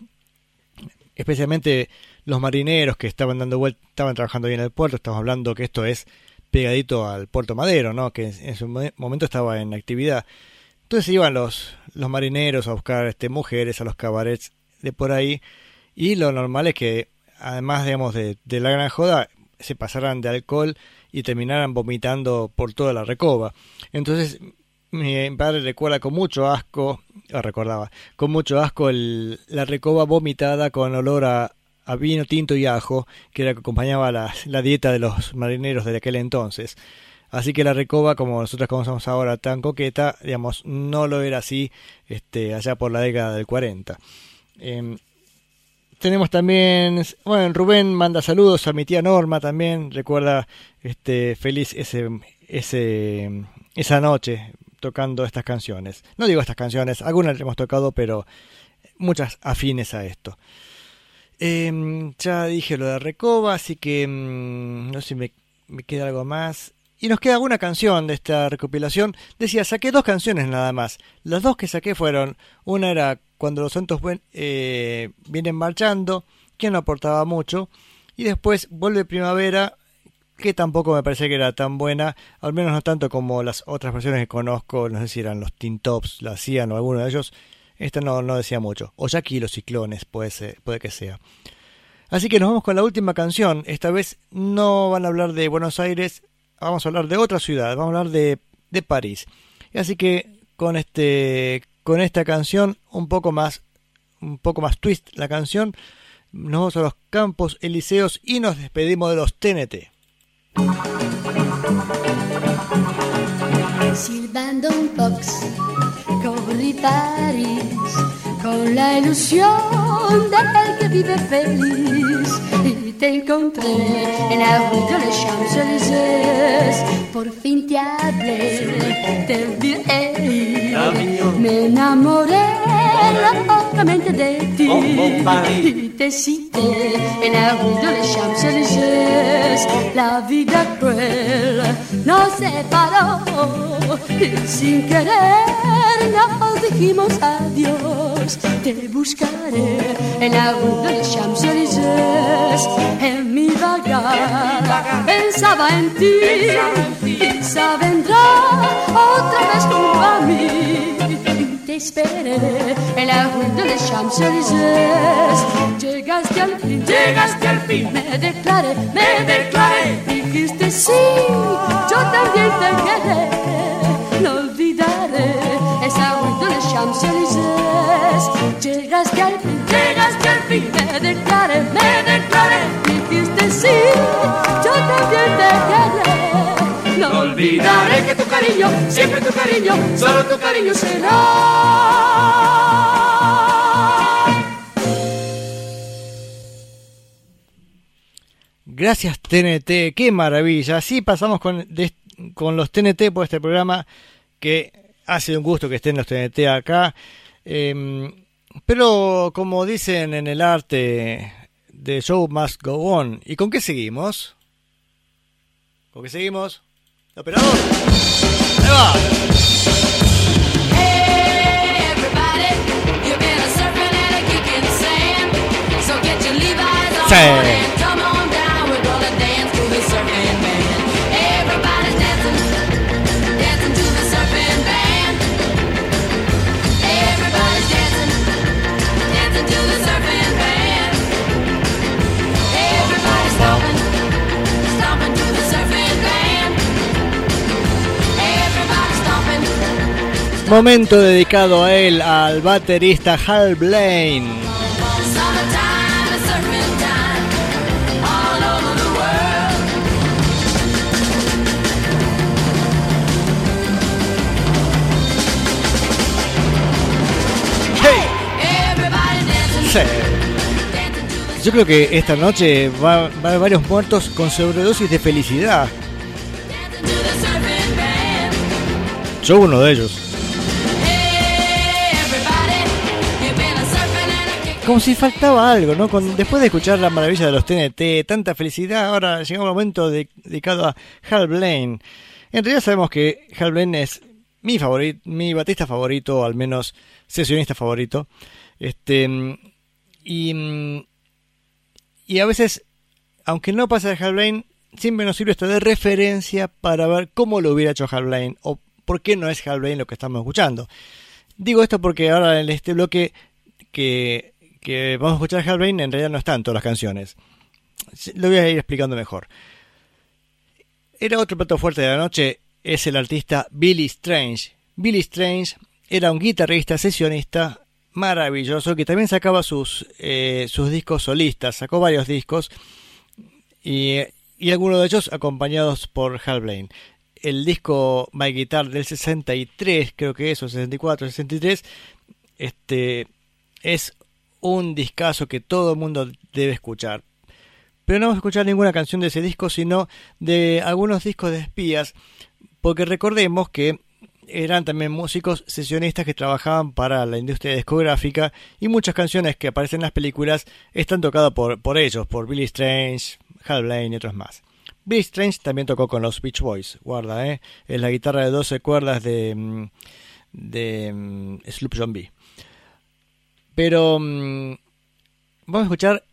especialmente los marineros que estaban dando vuelta, estaban trabajando ahí en el puerto, estamos hablando que esto es pegadito al Puerto Madero, ¿no? Que en su mo- momento estaba en actividad. Entonces iban los, los marineros a buscar este, mujeres a los cabarets de por ahí y lo normal es que además digamos de, de la gran joda se pasaran de alcohol y terminaran vomitando por toda la recoba. Entonces mi padre recuerda con mucho asco, ah, recordaba, con mucho asco el, la recoba vomitada con olor a, vino tinto y ajo, que era que acompañaba la, la dieta de los marineros de aquel entonces. Así que la recoba, como nosotros conocemos ahora tan coqueta, digamos, no lo era así este, allá por la década del 40. Em, tenemos también, bueno, Rubén manda saludos a mi tía Norma también, recuerda este feliz ese ese esa noche tocando estas canciones. No digo estas canciones, algunas le hemos tocado, pero muchas afines a esto. Em, ya dije lo de Recoba, así que mm, no sé si me, queda algo más. Y nos queda una canción de esta recopilación. Decía, saqué dos canciones nada más. Las dos que saqué fueron, una era Cuando los santos eh, vienen marchando, que no aportaba mucho. Y después Vuelve Primavera, que tampoco me parece que era tan buena, al menos no tanto como las otras versiones que conozco, no sé si eran los Teen Tops, la hacían o alguno de ellos. Esta no, no decía mucho. O Jackie y los Ciclones, puede, ser, puede que sea. Así que nos vamos con la última canción. Esta vez no van a hablar de Buenos Aires, vamos a hablar de otra ciudad, vamos a hablar de, de París. Así que con este con esta canción un poco más un poco más twist la canción, nos vamos a los Campos Elíseos y nos despedimos de los TNT. Silbando un pox, corrí París con la ilusión del que vive feliz. Y te encontré en la rue de les Champs-Élysées. Por fin te hablé, te vi me enamoré locamente de ti. Y te cité en la rue de Champs-Élysées. La vida cruel nos separó y sin querer nos dijimos adiós. Te buscaré en la rue de Champs-Élysées. En mi vagar pensaba en ti. Quizá vendrá otra vez junto a mí. Te esperé en la rue de les Champs-Élysées. Llegaste al fin, llegaste al fin. Me declaré, me declaré. Dijiste sí, yo también te quedé. No olvidaré esa rue de les Champs-Élysées. Llegaste al fin, llegaste al fin. Me declaré, me declaré. Dijiste sí, yo también te quedé. No olvidaré que tu cariño, siempre tu cariño, solo tu cariño será. Gracias TNT, qué maravilla. Así pasamos con, con los TNT por este programa que ha sido un gusto que estén los TNT acá. Em, pero como dicen en el arte, The Show Must Go On. ¿Y con qué seguimos? ¿Con qué seguimos? ¿Operador? Ahí va. Everybody, Momento dedicado a él, al baterista Hal Blaine. Sí. Yo creo que esta noche va, va a haber varios muertos con sobredosis de felicidad. Yo uno de ellos. Como si faltaba algo, ¿no? Después de escuchar la maravilla de los TNT, tanta felicidad, ahora llega un momento de- dedicado a Hal Blaine. En realidad sabemos que Hal Blaine es mi favorito, mi batista favorito, o al menos sesionista favorito. Este y, y a veces, aunque no pasa de Hal Blaine, siempre nos sirve esto de referencia para ver cómo lo hubiera hecho Hal Blaine o por qué no es Hal Blaine lo que estamos escuchando. Digo esto porque ahora en este bloque que, que vamos a escuchar Hal Blaine en realidad no están todas las canciones. Lo voy a ir explicando mejor. Era otro plato fuerte de la noche, es el artista Billy Strange. Billy Strange era un guitarrista sesionista maravilloso que también sacaba sus, eh, sus discos solistas, sacó varios discos y, y algunos de ellos acompañados por Hal Blaine. El disco My Guitar del 63, creo que es, o 64, 63, este, es un discazo que todo el mundo debe escuchar. Pero no vamos a escuchar ninguna canción de ese disco, sino de algunos discos de espías, porque recordemos que eran también músicos sesionistas que trabajaban para la industria discográfica y muchas canciones que aparecen en las películas están tocadas por, por ellos, por Billy Strange, Hal Blaine y otros más. Billy Strange también tocó con los Beach Boys, guarda, ¿eh? es la guitarra de 12 cuerdas de, mm, de mm, Sloop B. Pero mm, vamos a escuchar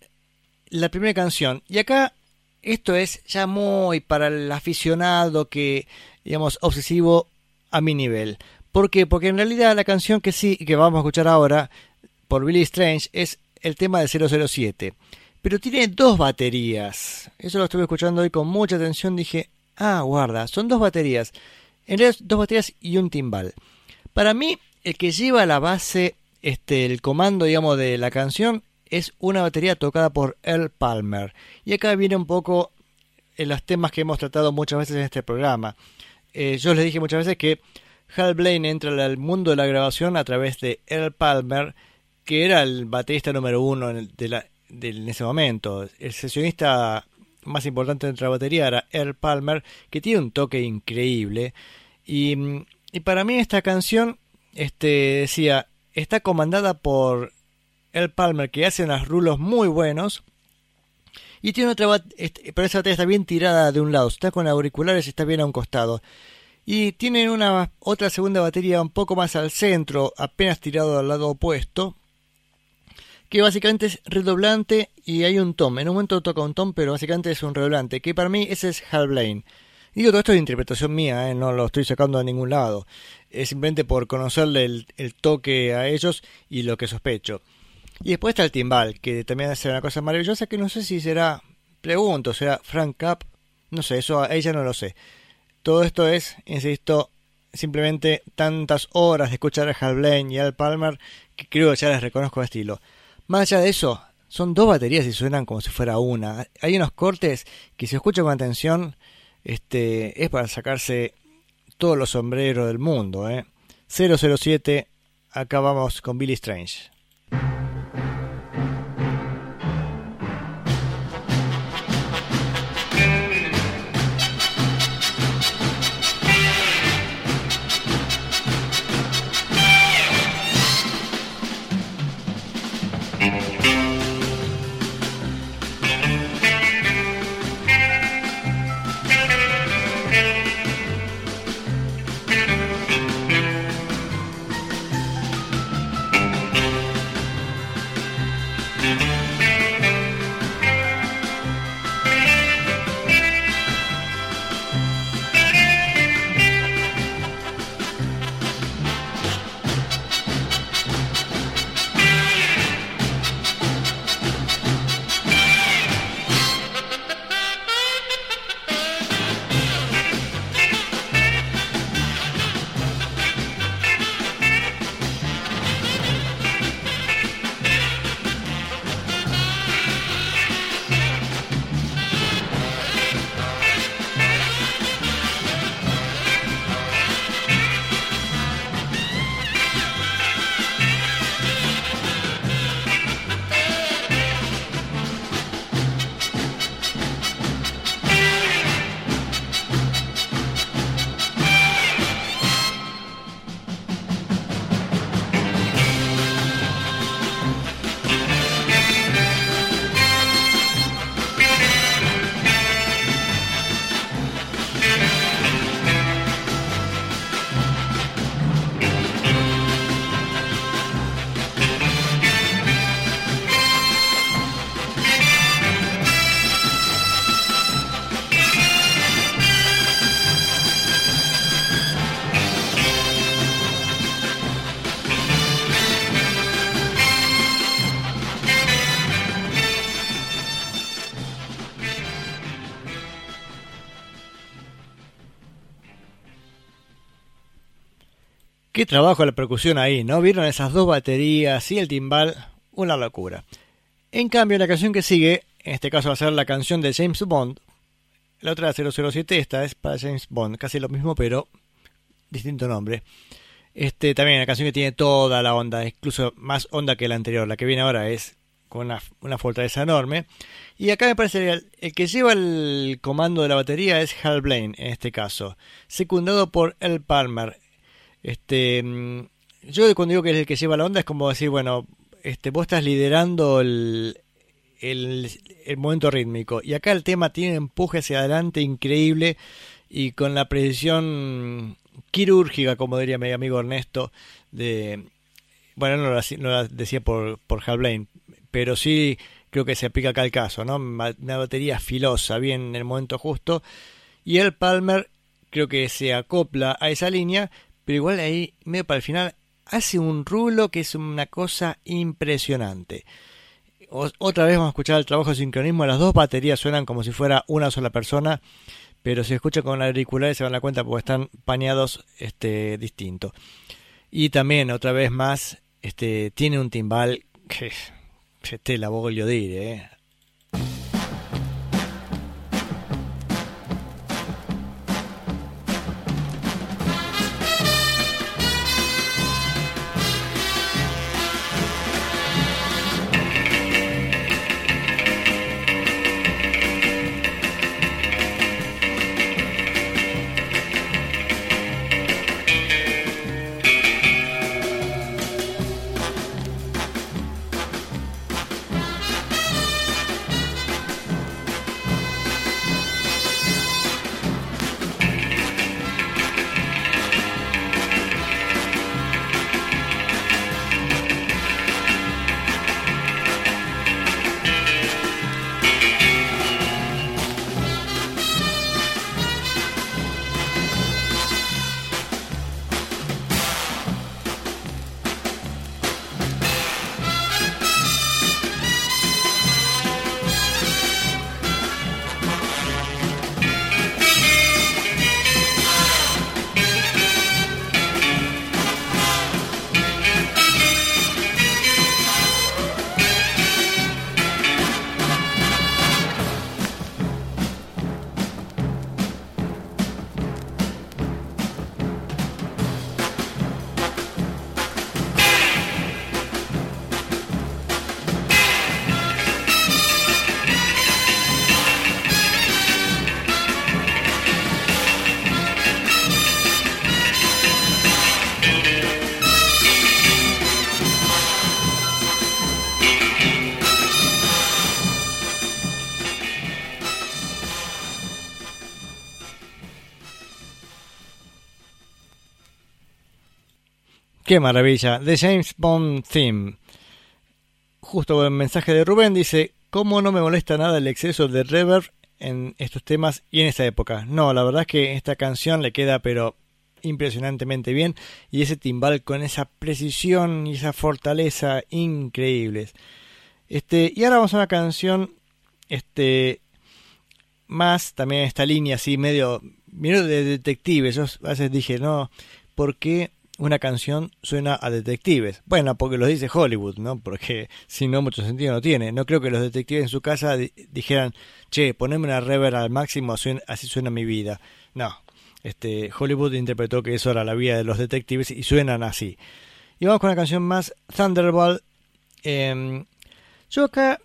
la primera canción. Y acá esto es ya muy para el aficionado que, digamos, obsesivo a mi nivel. ¿Por qué? Porque en realidad la canción que sí, que vamos a escuchar ahora por Billy Strange es el tema de 007. Pero tiene dos baterías. Eso lo estuve escuchando hoy con mucha atención. Dije, ah, guarda, son dos baterías. En realidad, dos baterías y un timbal. Para mí, el que lleva la base, este, el comando, digamos, de la canción es una batería tocada por Earl Palmer. Y acá viene un poco en los temas que hemos tratado muchas veces en este programa. Eh, yo les dije muchas veces que Hal Blaine entra al mundo de la grabación a través de Earl Palmer, que era el baterista número uno en, de ese momento. El sesionista más importante de la batería era Earl Palmer, que tiene un toque increíble. Y, mm, y para mí esta canción, este, decía, está comandada por Earl Palmer, que hace unos rulos muy buenos. Y tiene otra bat- este, pero esa batería está bien tirada de un lado, está con auriculares y está bien a un costado. Y tiene una otra segunda batería un poco más al centro, apenas tirado al lado opuesto, que básicamente es redoblante y hay un tom. En un momento toca un tom, pero básicamente es un redoblante, que para mí ese es Hal Blaine. Digo, todo esto es interpretación mía, ¿eh? no lo estoy sacando de ningún lado. Es simplemente por conocerle el, toque a ellos y lo que sospecho. Y después está el timbal, que también hace una cosa maravillosa que no sé si será, pregunto, será Frank Cap, no sé, eso a ella no lo sé. Todo esto es, insisto, simplemente tantas horas de escuchar a Hal Blaine y Al Palmer que creo que ya les reconozco el estilo. Más allá de eso, son dos baterías y suenan como si fuera una. Hay unos cortes que si escucho con atención Este, es para sacarse todos los sombreros del mundo. ¿eh? 007, acá vamos con Billy Strange. Trabajo la percusión ahí, ¿no? Vieron esas dos baterías y el timbal, una locura. En cambio, la canción que sigue, en este caso va a ser la canción de James Bond. La otra 007, esta es para James Bond, casi lo mismo, pero distinto nombre. Este también una canción que tiene toda la onda, incluso más onda que la anterior. La que viene ahora es con una, fortaleza enorme. Y acá me parece el, el que lleva el comando de la batería es Hal Blaine, en este caso, secundado por El Palmer. Este, mm, yo cuando digo que es el que lleva la onda es como decir, bueno, este, vos estás liderando el, el, el momento rítmico. Y acá el tema tiene empuje hacia adelante increíble y con la precisión quirúrgica, como diría mi amigo Ernesto, de... Bueno, no hacía- no lo decía por, por Hal Blaine, pero sí creo que se aplica acá el caso, ¿no? Una batería filosa, bien en el momento justo. Y el Palmer creo que se acopla a esa línea, pero igual ahí, medio para el final, hace un rulo que es una cosa impresionante. Otra vez vamos a escuchar el trabajo de sincronismo. Las dos baterías suenan como si fuera una sola persona, pero si escucha con auriculares se van a cuenta porque están pañados este, distinto. Y también, otra vez más, este, tiene un timbal que [laughs] te la voglio dire, eh. Qué maravilla. The James Bond Theme. Justo el mensaje de Rubén dice, ¿cómo no me molesta nada el exceso de reverb en estos temas y en esta época? No, la verdad es que esta canción le queda pero impresionantemente bien y ese timbal con esa precisión y esa fortaleza increíbles. Este, y ahora vamos a una canción este más también esta línea así medio medio de detectives. Yo a veces dije, no, ¿por qué una canción suena a detectives? Bueno, porque lo dice Hollywood, ¿no? Porque [laughs] si no, mucho sentido no tiene. No creo que los detectives en su casa di- dijeran, che, poneme una reverb al máximo, así suena mi vida. No, este, Hollywood interpretó que eso era la vida de los detectives y suenan así. Y vamos con una canción más, Thunderbolt. Em, yo acá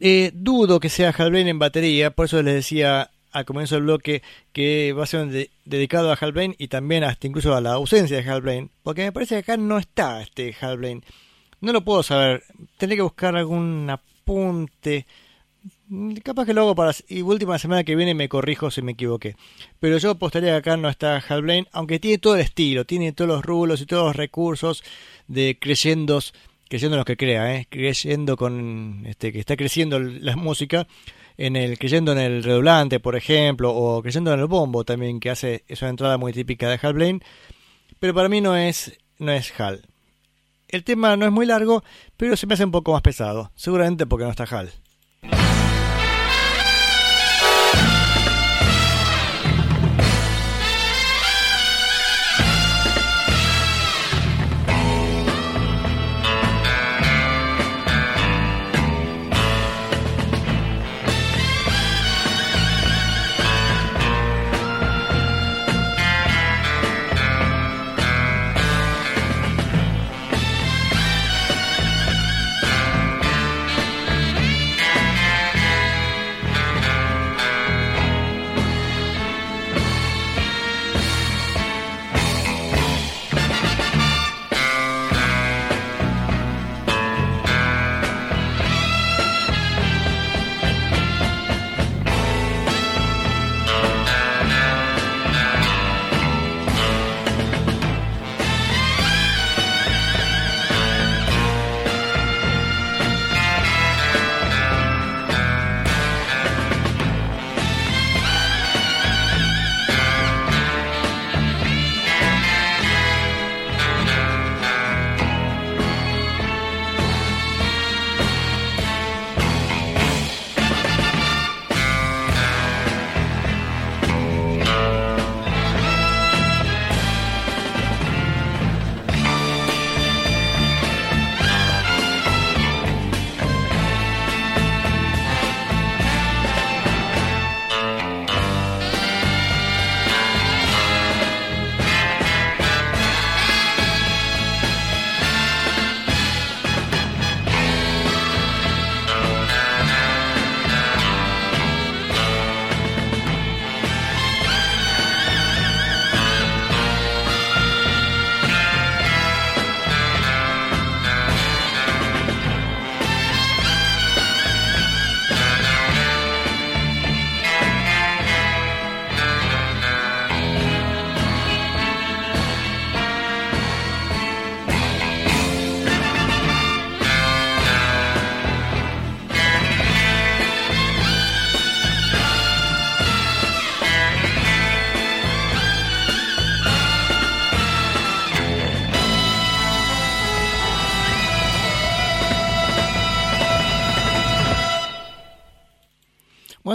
eh, dudo que sea Hal Blaine en batería, por eso les decía al comienzo del bloque que va a ser de- dedicado a Hal Blaine y también hasta incluso a la ausencia de Hal Blaine, porque me parece que acá no está este Hal Blaine. No lo puedo saber, tendré que buscar algún apunte. Capaz que lo hago para y última semana que viene me corrijo si me equivoqué. Pero yo apostaría que acá no está Hal Blaine, aunque tiene todo el estilo, tiene todos los rulos y todos los recursos de creyendos, creyendo en los que crea, ¿eh? creyendo con este que está creciendo la música, en el creyendo en el redoblante, por ejemplo, o creyendo en el bombo también, que hace esa entrada muy típica de Hal Blaine, pero para mí no es no es Hal. El tema no es muy largo, pero se me hace un poco más pesado, seguramente porque no está Hal.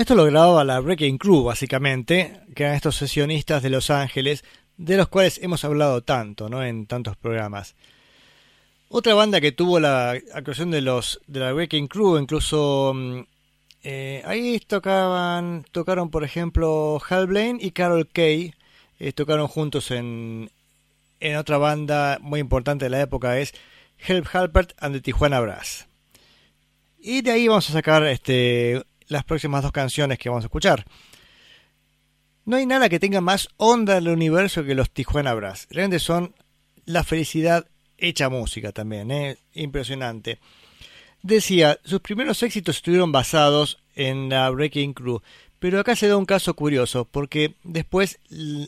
Esto lo grababa la Breaking Crew, básicamente, que eran estos sesionistas de Los Ángeles, de los cuales hemos hablado tanto, ¿no? En tantos programas. Otra banda que tuvo la actuación de los de la Breaking Crew, incluso mm, eh, ahí tocaban, tocaron por ejemplo Hal Blaine y Carol Kay, eh, tocaron juntos en, en otra banda muy importante de la época es Help Halpert and the Tijuana Brass. Y de ahí vamos a sacar este, las próximas dos canciones que vamos a escuchar. No hay nada que tenga más onda en el universo que los Tijuana Brass. Realmente son la felicidad hecha música también, ¿eh? impresionante. Decía, sus primeros éxitos estuvieron basados en la Breaking Crew, Pero acá se da un caso curioso, porque después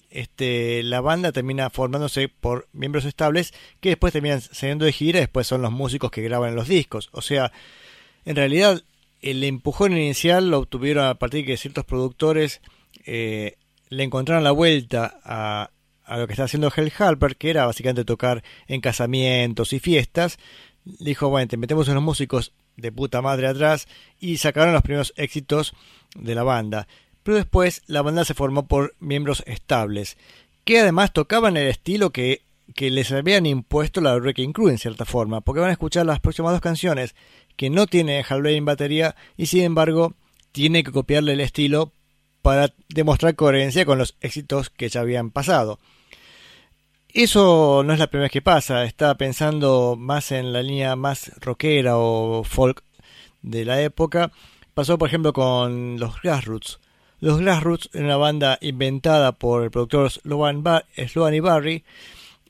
este, la banda termina formándose por miembros estables que después terminan saliendo de gira después son los músicos que graban los discos. O sea, en realidad el empujón inicial lo obtuvieron a partir de que ciertos productores eh, le encontraron la vuelta a, lo que está haciendo Hell Halper, que era básicamente tocar en casamientos y fiestas. Dijo, bueno, te metemos unos músicos de puta madre atrás y sacaron los primeros éxitos de la banda. Pero después la banda se formó por miembros estables, que además tocaban el estilo que, que les habían impuesto la Wrecking Crew en cierta forma, porque van a escuchar las próximas dos canciones que no tiene Halbray en batería y sin embargo tiene que copiarle el estilo para demostrar coherencia con los éxitos que ya habían pasado. Eso no es la primera vez que pasa, estaba pensando más en la línea más rockera o folk de la época. Pasó por ejemplo con los Grassroots. Los Grassroots era una banda inventada por el productor Sloan, Bar Sloan y Barry,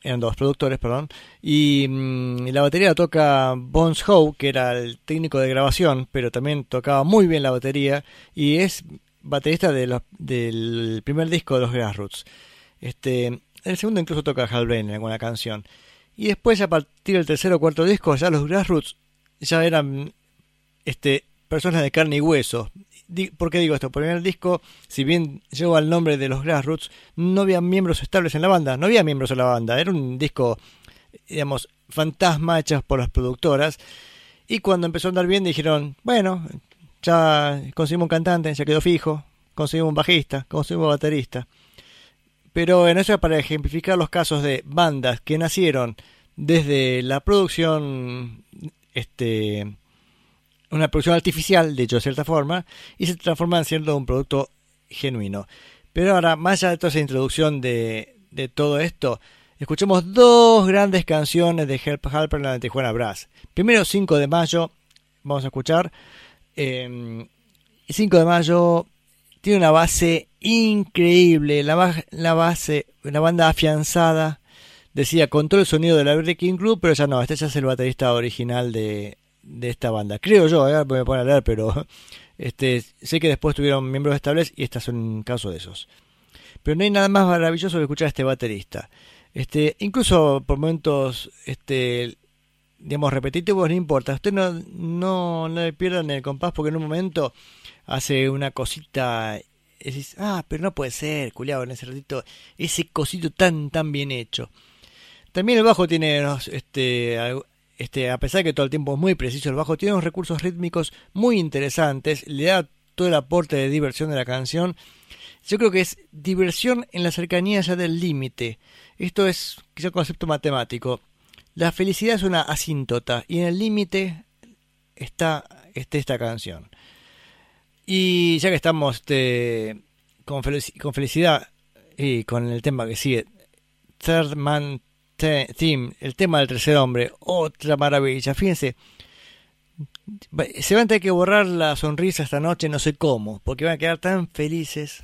eran dos productores, perdón, y mm, la batería la toca Bones Howe, que era el técnico de grabación, pero también tocaba muy bien la batería y es baterista de los- del primer disco de los Grassroots. Este, el segundo incluso toca Hal Blaine en alguna canción. Y después a partir del tercer o cuarto disco ya los Grassroots ya eran este personas de carne y hueso. ¿Por qué digo esto? Porque en el disco, si bien lleva el nombre de los Grassroots, no había miembros estables en la banda, no había miembros en la banda, era un disco, digamos, fantasma hechos por las productoras. Y cuando empezó a andar bien dijeron, bueno, ya conseguimos un cantante, ya quedó fijo, conseguimos un bajista, conseguimos un baterista. Pero en eso es para ejemplificar los casos de bandas que nacieron desde la producción, este, una producción artificial, de hecho de cierta forma, y se transforman siendo un producto genuino. Pero ahora, más allá de toda esa introducción de, todo esto, escuchemos dos grandes canciones de Help Halper en la Tijuana Brass. Primero, 5 de mayo, vamos a escuchar. Eh, 5 de mayo tiene una base increíble, la, la base, una banda afianzada. Decía, con todo el sonido de la Breaking Crew, pero ya no, este ya es el baterista original de, de esta banda. Creo yo, eh, me pone a leer, pero este, sé que después tuvieron miembros estables y este es un caso de esos. Pero no hay nada más maravilloso que escuchar a este baterista. Este, incluso por momentos, este, digamos, repetitivos, no importa. Usted no, no, no le pierdan el compás porque en un momento hace una cosita. ah, pero no puede ser, culiado, en ese ratito, ese cosito tan, tan bien hecho. También el bajo tiene este, este, a pesar de que todo el tiempo es muy preciso, el bajo tiene unos recursos rítmicos muy interesantes, le da todo el aporte de diversión de la canción. Yo creo que es diversión en la cercanía ya del límite. Esto es quizá un concepto matemático. La felicidad es una asíntota y en el límite está, esta canción. Y ya que estamos este, con, con felicidad y con el tema que sigue, Third Man Te- Theme, el tema del tercer hombre, otra maravilla. Fíjense, se van a tener que borrar la sonrisa esta noche, no sé cómo, porque van a quedar tan felices.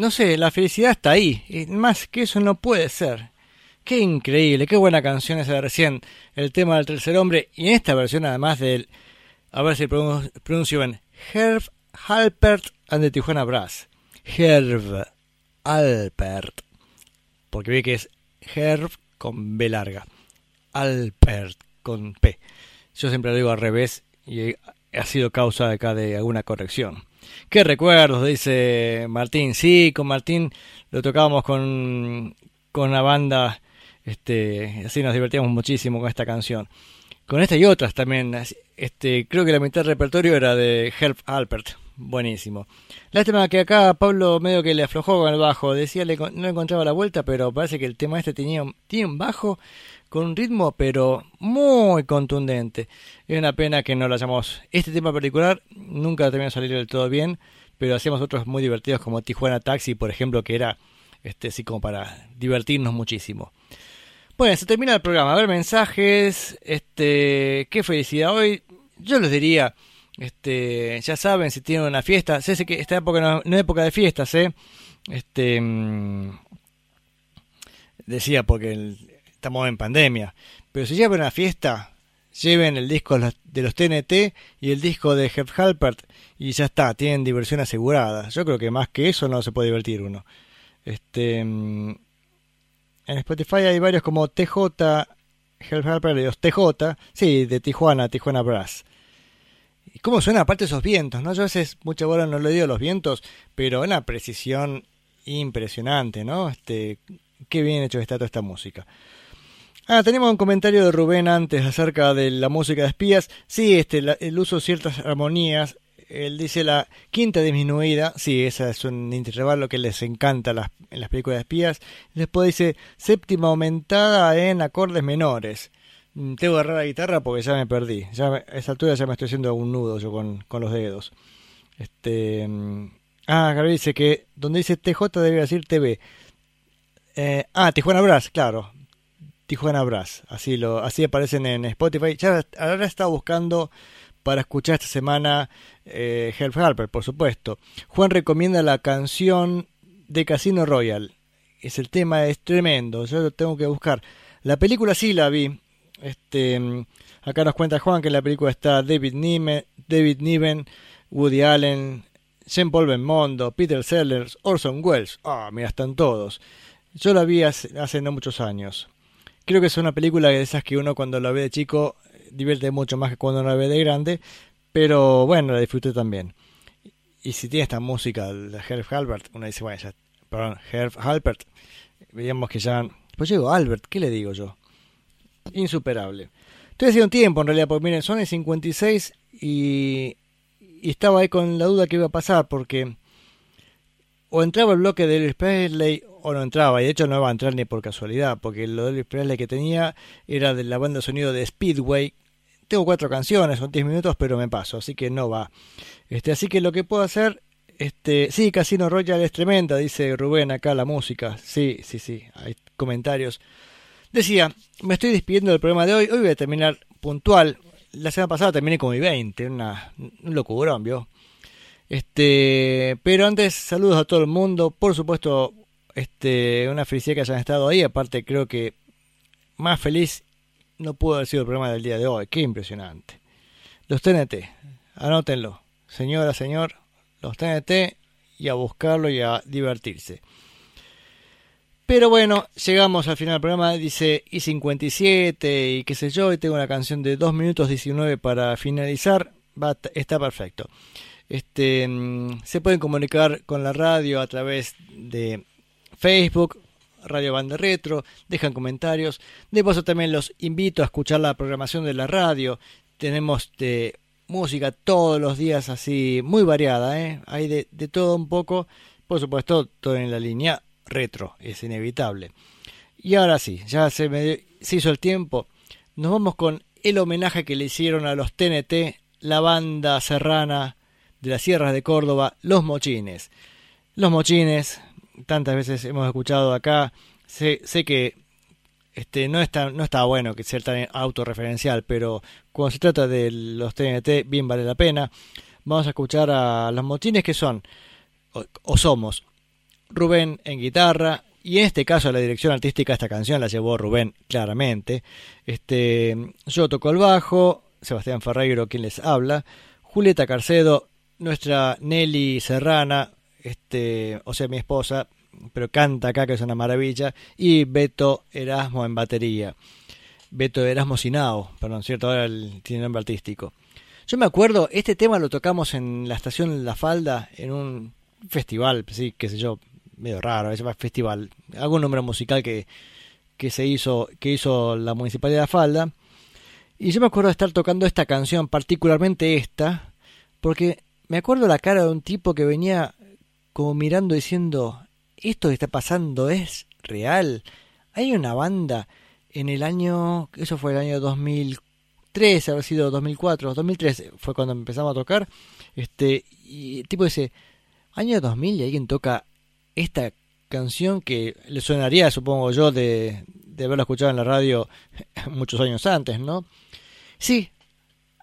No sé, la felicidad está ahí. Y más que eso no puede ser. Qué increíble, qué buena canción esa de recién. El tema del tercer hombre. Y en esta versión, además del. A ver si pronun- pronuncio bien. Herb Halpert and the Tijuana Brass. Herb Alpert. Porque vi que es Herb con B larga. Alpert con P. Yo siempre lo digo al revés y ha sido causa acá de alguna corrección. ¿Qué recuerdos? Dice Martín. Sí, con Martín lo tocábamos con, con la banda. Este, así nos divertíamos muchísimo con esta canción. Con esta y otras también. Este, creo que la mitad del repertorio era de Herb Alpert. Buenísimo. Lástima que acá Pablo medio que le aflojó con el bajo. Decía le, no encontraba la vuelta, pero parece que el tema este tenía tiene un bajo con un ritmo, pero muy contundente. Es una pena que no lo hayamos. Este tema particular nunca terminó de salir del todo bien, pero hacíamos otros muy divertidos como Tijuana Taxi, por ejemplo, que era este así como para divertirnos muchísimo. Bueno, se termina el programa. A ver, mensajes. Este, qué felicidad hoy. Yo les diría, este, ya saben, si tienen una fiesta. Sé que esta época no, es época de fiestas, ¿eh? Este, mm, decía porque estamos en pandemia. Pero si llevan una fiesta, lleven el disco de los- TNT y el disco de Herb Halpert y ya está, tienen diversión asegurada. Yo creo que más que eso no se puede divertir uno. Este, mm, en Spotify hay varios como TJ, Herb Halpert los TJ, sí, de Tijuana, Tijuana Brass. ¿Y cómo suena aparte esos vientos? ¿no? Yo a veces mucha bola no le digo los vientos, pero una precisión impresionante, ¿no? Este, qué bien hecho está toda esta música. Ah, tenemos un comentario de Rubén antes acerca de la música de espías. Sí, este, el uso de ciertas armonías. Él dice la quinta disminuida. Sí, esa es un intervalo que les encanta las, en las películas de espías. Después dice séptima aumentada en acordes menores. Mm, Tengo que agarrar la guitarra porque ya me perdí. Ya a esa altura ya me estoy haciendo un nudo yo con, con los dedos. Este, mm, ah, Gabriel dice que donde dice TJ debe decir TV. Eh, ah, Tijuana Brass, claro. Tijuana Brass. Así lo, así aparecen en Spotify. Ya ahora está buscando para escuchar esta semana eh, Harper, por supuesto. Juan recomienda la canción de Casino Royal. Es el tema es tremendo. Yo lo tengo que buscar. La película sí la vi. Este, mm, acá nos cuenta Juan que en la película está David Niven, David Niven, Woody Allen, Jean Paul Belmondo, Peter Sellers, Orson Welles. Ah, mira, están todos. Yo la vi hace, hace no muchos años. Creo que es una película de esas que uno cuando la ve de chico divierte mucho más que cuando la ve de grande, pero bueno, la disfruté también. Y si tiene esta música de Herb Halbert, uno dice, bueno, ya, perdón, Herb Halbert, veíamos que ya... Pues llego Albert, ¿qué le digo yo? Insuperable. Estoy haciendo tiempo en realidad, porque miren, son el 56 y, y estaba ahí con la duda que iba a pasar, porque o entraba el bloque de Elvis Presley o no entraba, y de hecho no va a entrar ni por casualidad, porque lo de Elvis Presley que tenía era de la banda de sonido de Speedway. Tengo cuatro canciones, son 10 minutos, pero me paso, así que no va. Este, así que lo que puedo hacer, este, sí, Casino Royale es tremenda, dice Rubén acá la música. Sí, sí, sí, hay comentarios. Decía, me estoy despidiendo del programa de hoy, hoy voy a terminar puntual. La semana pasada terminé con mi 20, una, un locurón, ¿vio? Este, pero antes, saludos a todo el mundo. Por supuesto, este, una felicidad que hayan estado ahí. Aparte, creo que más feliz no pudo haber sido el programa del día de hoy. Qué impresionante. Los TNT, anótenlo. Señora, señor, los TNT y a buscarlo y a divertirse. Pero bueno, llegamos al final del programa, dice y 57 y qué sé yo, y tengo una canción de 2 minutos 19 para finalizar, está perfecto. Este, mm, se pueden comunicar con la radio a través de Facebook, Radio Banda Retro, dejan comentarios. De paso también los invito a escuchar la programación de la radio. Tenemos música todos los días así, muy variada, ¿eh? hay de todo un poco, por supuesto, todo en la línea retro, es inevitable. Y ahora sí, ya se, me, se hizo el tiempo. Nos vamos con el homenaje que le hicieron a los TNT, la banda serrana de las sierras de Córdoba, Los Mochines. Los Mochines, tantas veces hemos escuchado acá, sé, que este, no, está, no está bueno que sea tan autorreferencial, pero cuando se trata de los TNT, bien vale la pena. Vamos a escuchar a los Mochines que son o somos Rubén en guitarra, y en este caso la dirección artística de esta canción la llevó Rubén claramente. Este, yo toco el bajo, Sebastián Ferreiro quien les habla, Julieta Carcedo, nuestra Nelly Serrana, este, o sea mi esposa, pero canta acá que es una maravilla, y Beto Erasmo en batería. Beto Erasmo Sinao, perdón, cierto, ahora el, tiene nombre artístico. Yo me acuerdo, este tema lo tocamos en la estación La Falda, en un festival, sí, qué sé yo, medio raro, se llama festival, algún número musical que, que se hizo, que hizo la Municipalidad de La Falda. Y yo me acuerdo de estar tocando esta canción, particularmente esta, porque me acuerdo la cara de un tipo que venía como mirando diciendo, esto que está pasando es real. Hay una banda en el año, eso fue el año 2003, haber sido 2004, 2003 fue cuando empezamos a tocar, este, y el tipo dice, año 2000 y alguien toca esta canción que le sonaría, supongo yo, de, de haberla escuchado en la radio [laughs] muchos años antes, ¿no? Sí,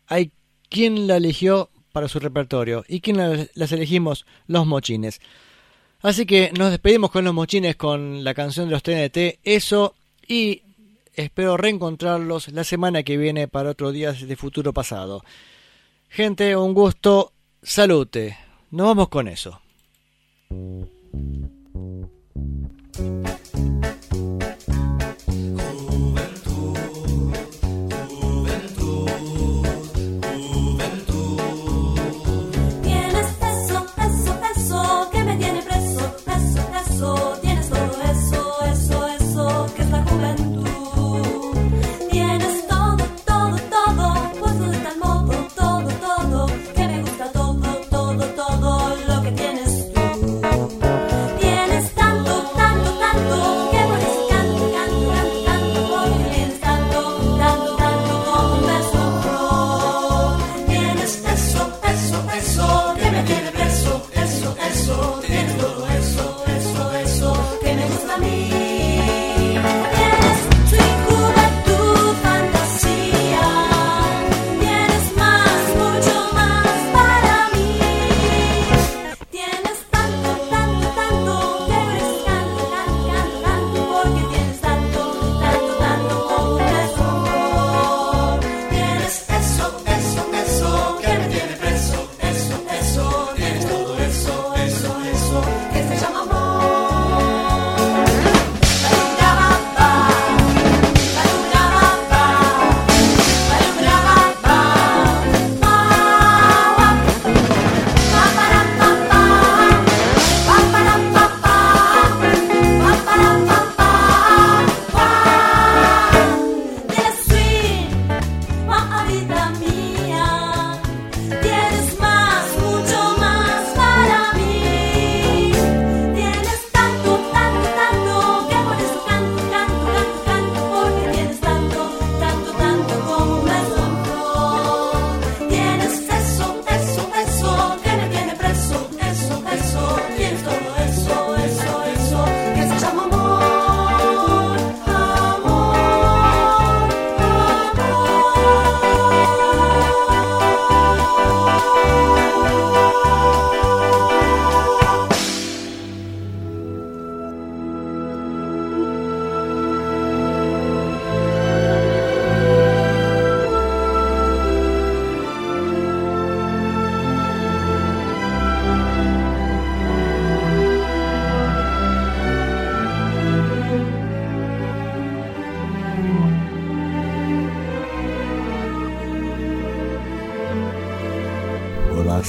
hay quien la eligió para su repertorio y quien la- las elegimos los mochines. Así que nos despedimos con los mochines con la canción de los TNT, eso y espero reencontrarlos la semana que viene para otro día de futuro pasado. Gente, un gusto, salute. Nos vamos con eso. Thank you.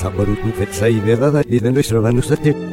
θα μπορούν την φετσά η βεδάδα, είδεν το ισροβάνου στα τύπ.